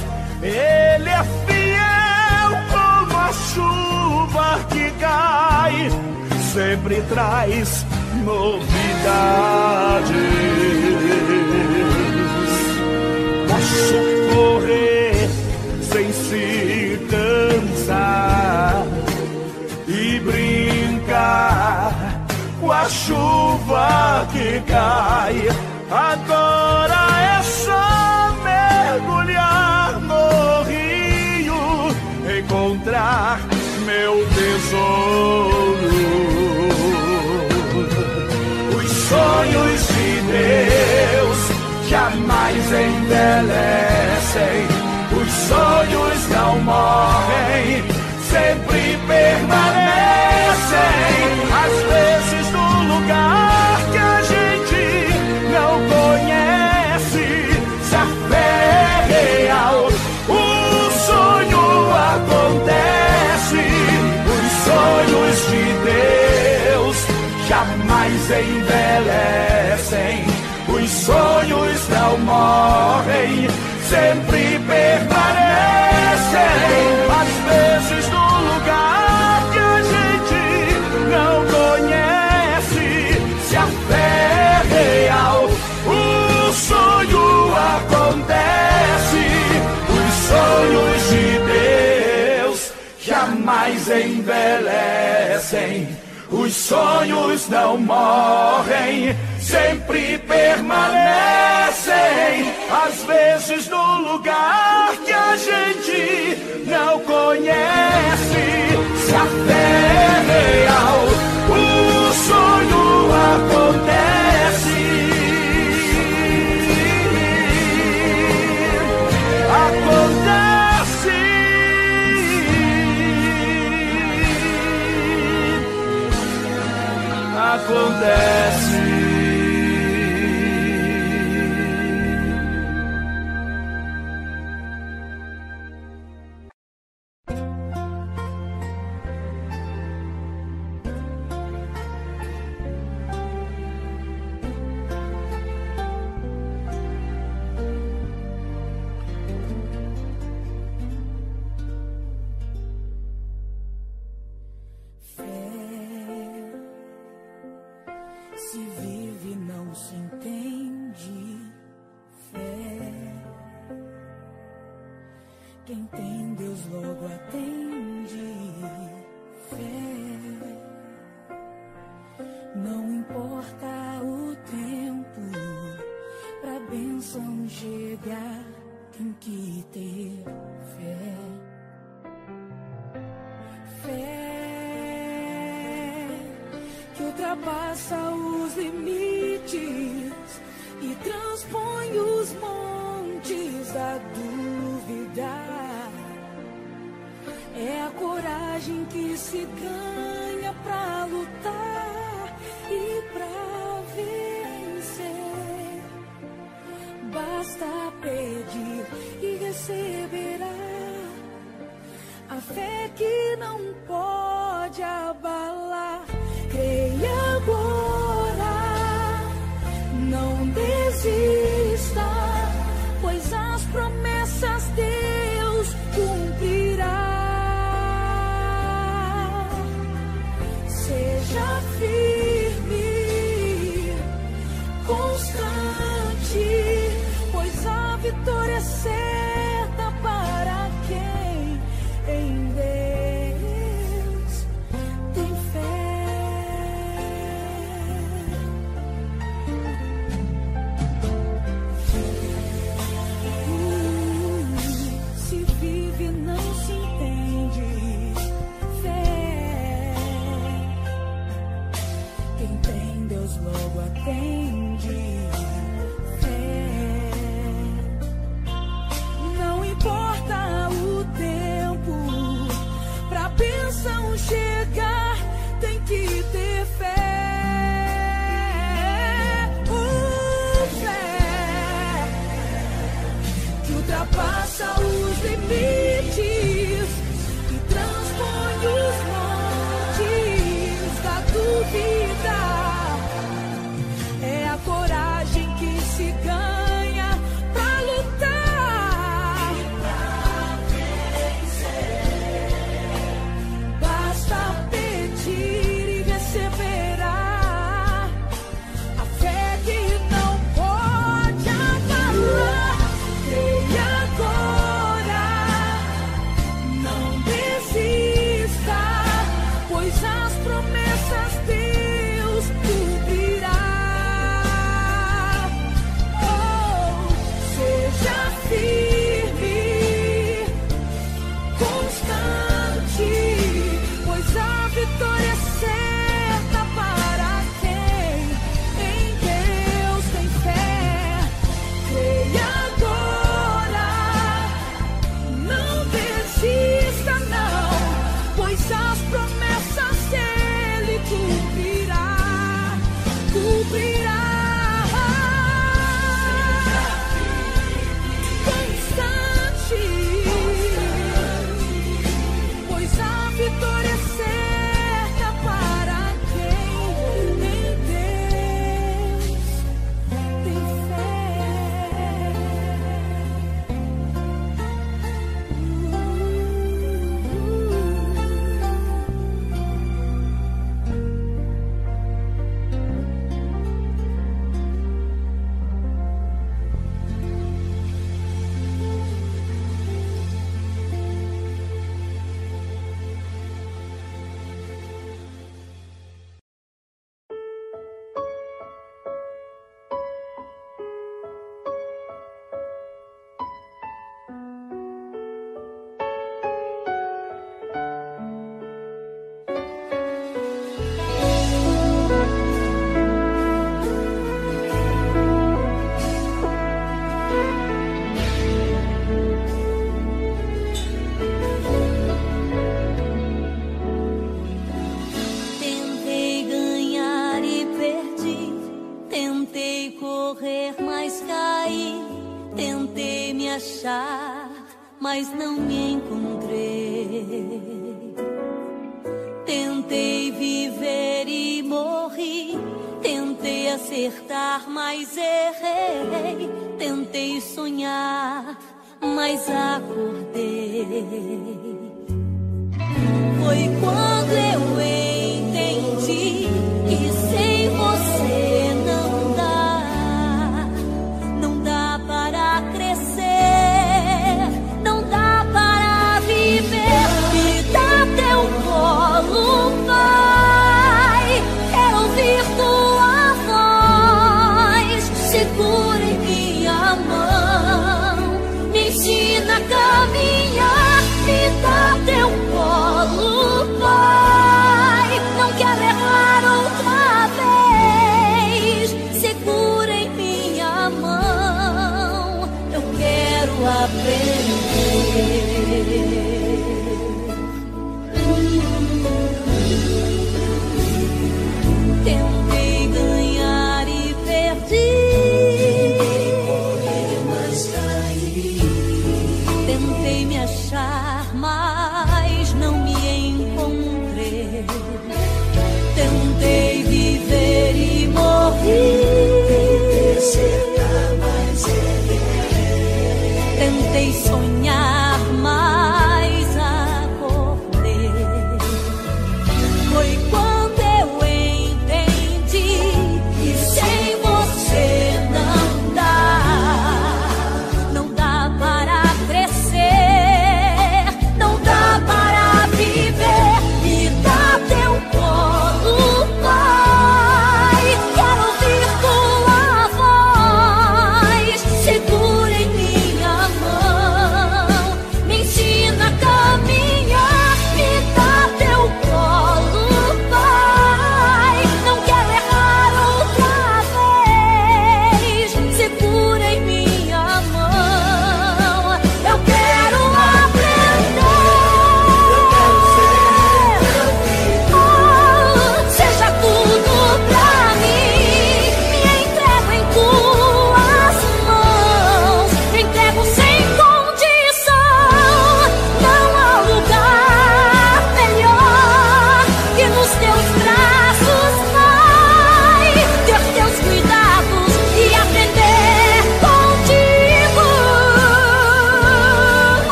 Ele é fiel como a chuva que cai, sempre traz novidades. Com a chuva que cai. Agora é só mergulhar no rio, encontrar meu tesouro. Os sonhos de Deus jamais envelhecem. Os sonhos não morrem, sempre permanecem dizem, às vezes, do lugar que a gente não conhece. Se a fé é real, o sonho acontece. Os sonhos de Deus jamais envelhecem. Os sonhos não morrem, sempre permanecem. Acontece. Os sonhos de Deus jamais envelhecem. Os sonhos não morrem, sempre permanecem. Às vezes no lugar que a gente não conhece. Se a fé é real, o sonho acontece. Acontece. Logo atende. Fé. Não importa o tempo, pra bênção chegar, tem que ter fé. Fé que ultrapassa os limites e transpõe os montes da dúvida. É a coragem que se ganha pra lutar e pra vencer. Basta pedir e receberá. A fé que não pode abalar. Creia agora, não desista, mas não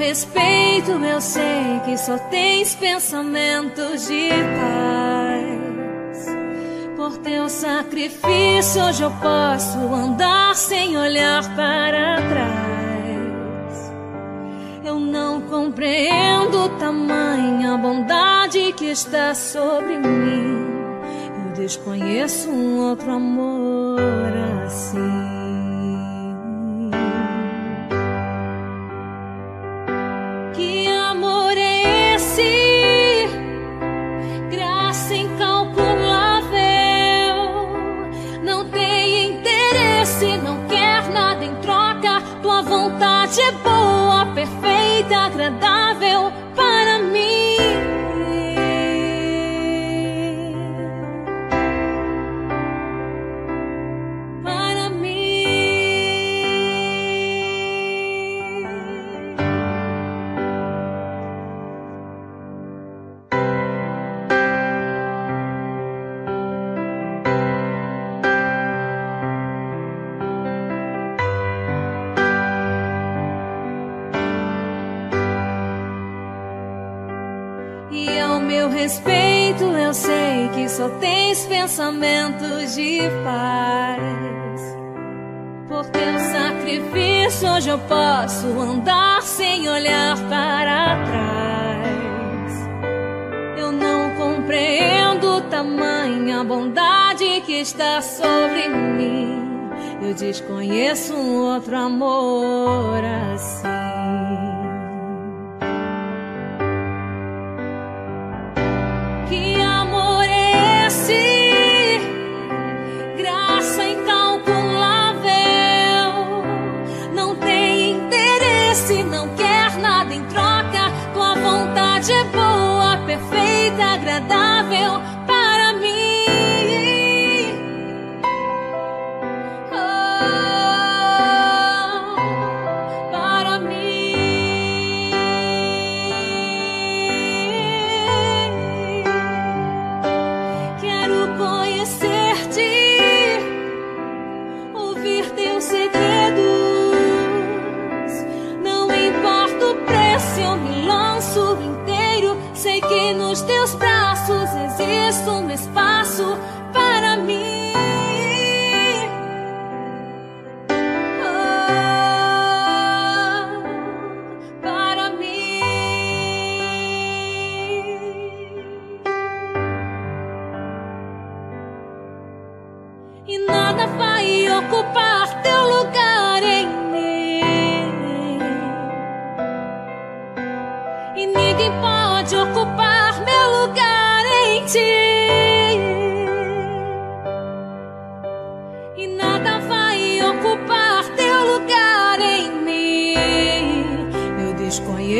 respeito, eu sei que só tens pensamentos de paz. teu sacrifício, hoje eu posso andar sem olhar para trás. Eu não compreendo tamanha bondade que está sobre mim. Eu desconheço um outro amor assim. Vontade é boa, perfeita, agradável tens pensamentos de paz. Por teu sacrifício, hoje eu posso andar sem olhar para trás. Eu não compreendo tamanha bondade que está sobre mim. Eu desconheço um outro amor assim. Interesse, não quer nada em troca. Tua vontade é boa, perfeita, agradável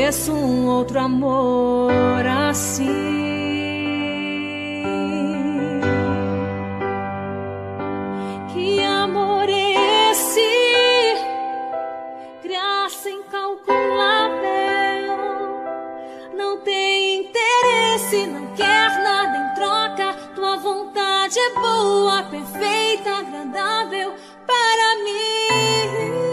desconheço um outro amor assim. Que amor é esse? Graça incalculável. Não tem interesse, não quer nada em troca. Tua vontade é boa, perfeita, agradável para mim.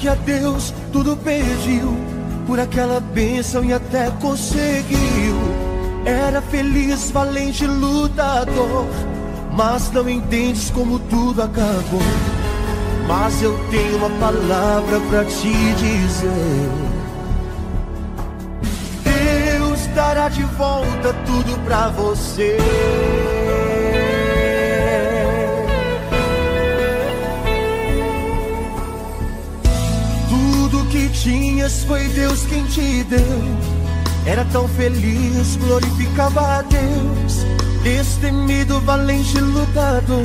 que a Deus tudo pediu, por aquela bênção e até conseguiu. Era feliz, valente, lutador, mas não entendes como tudo acabou. Mas eu tenho uma palavra para te dizer. Deus dará de volta tudo para você. Tinhas foi Deus quem te deu. Era tão feliz, glorificava a Deus. Destemido, valente lutador.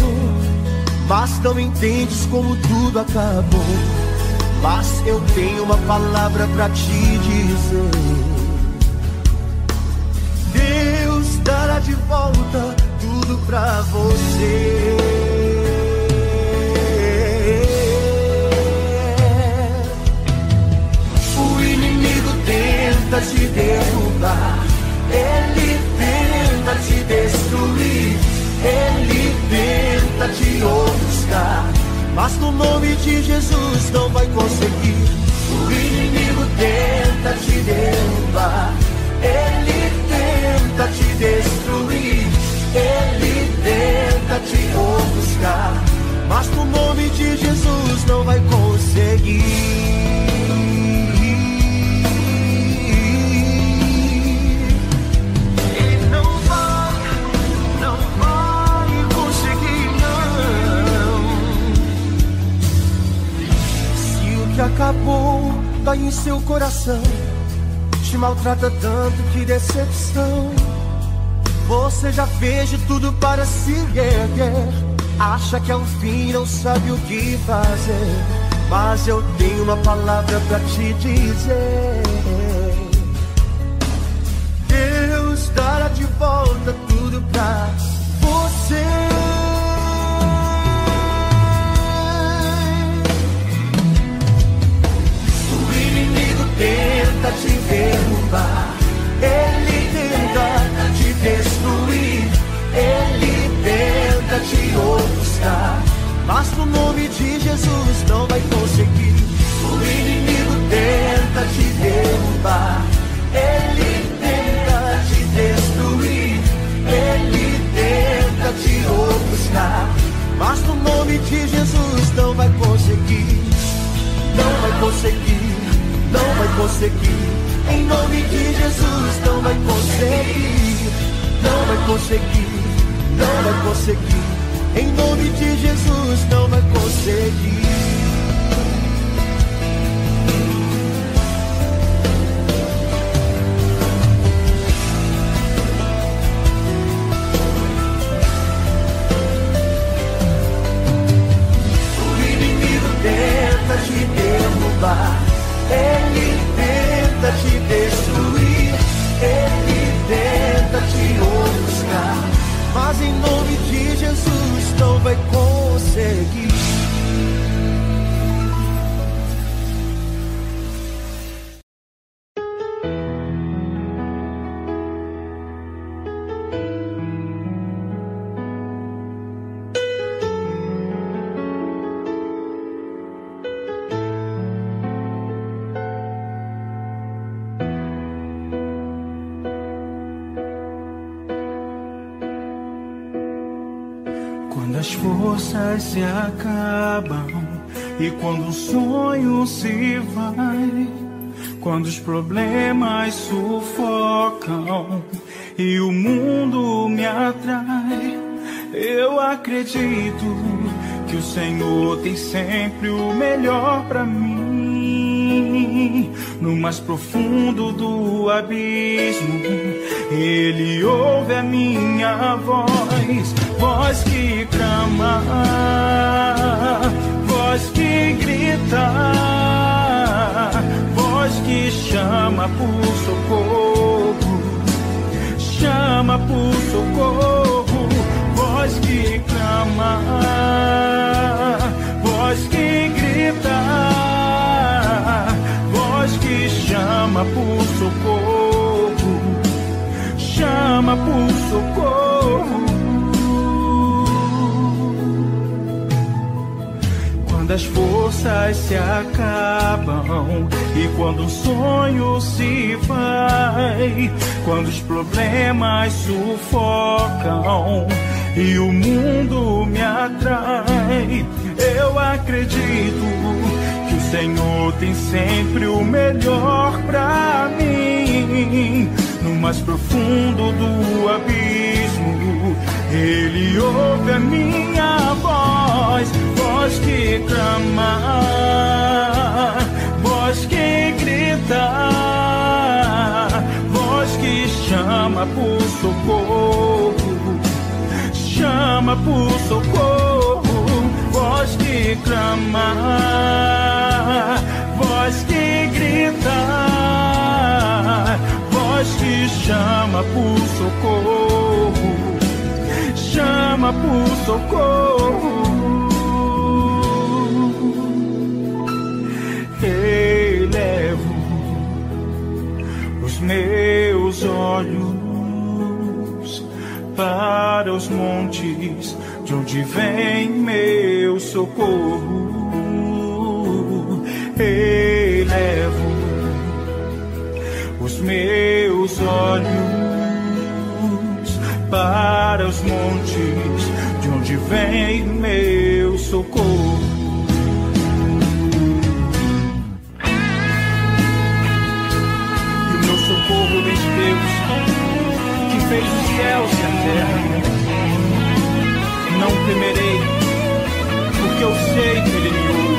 Mas não entendes como tudo acabou. Mas eu tenho uma palavra pra te dizer. Deus dará de volta tudo pra você. Tenta te derrubar, ele tenta te destruir, ele tenta te ofuscar. Mas no nome de Jesus não vai conseguir. O inimigo tenta te derrubar, ele tenta te destruir, ele tenta te ofuscar. Mas no nome de Jesus não vai conseguir. Que acabou dói em seu coração, te maltrata tanto, que decepção. Você já fez de tudo para se erguer. Acha que é o fim, não sabe o que fazer. Mas eu tenho uma palavra pra te dizer. No nome de Jesus não vai conseguir. O inimigo tenta te derrubar, ele tenta te destruir, ele tenta te ofuscar. Mas no nome de Jesus não vai conseguir não vai conseguir, não vai conseguir. Em nome de Jesus não vai conseguir, não vai conseguir, não vai conseguir. Em nome de Jesus não vai conseguir. O inimigo tenta te derrubar, ele e quando o sonho se vai, quando os problemas sufocam e o mundo me atrai, eu acredito que o Senhor tem sempre o melhor pra mim. No mais profundo do abismo, Ele ouve a minha voz, voz que clama, voz que grita, voz que chama por socorro, chama por socorro, voz que clama, voz que grita, voz que chama por socorro, chama por socorro. Quando as forças se acabam e quando o sonho se vai, quando os problemas sufocam e o mundo me atrai, eu acredito que o Senhor tem sempre o melhor pra mim. no mais profundo do abismo. Ele ouve a minha voz, voz que clama, voz que grita, voz que chama por socorro, chama por socorro, voz que clama, voz que grita, voz que chama por socorro chama por socorro. Meus olhos para os montes, de onde vem meu socorro. Elevo os meus olhos para os montes, de onde vem meu socorro. fez os céus e a terra. Não temerei, porque eu sei que Ele me ouve.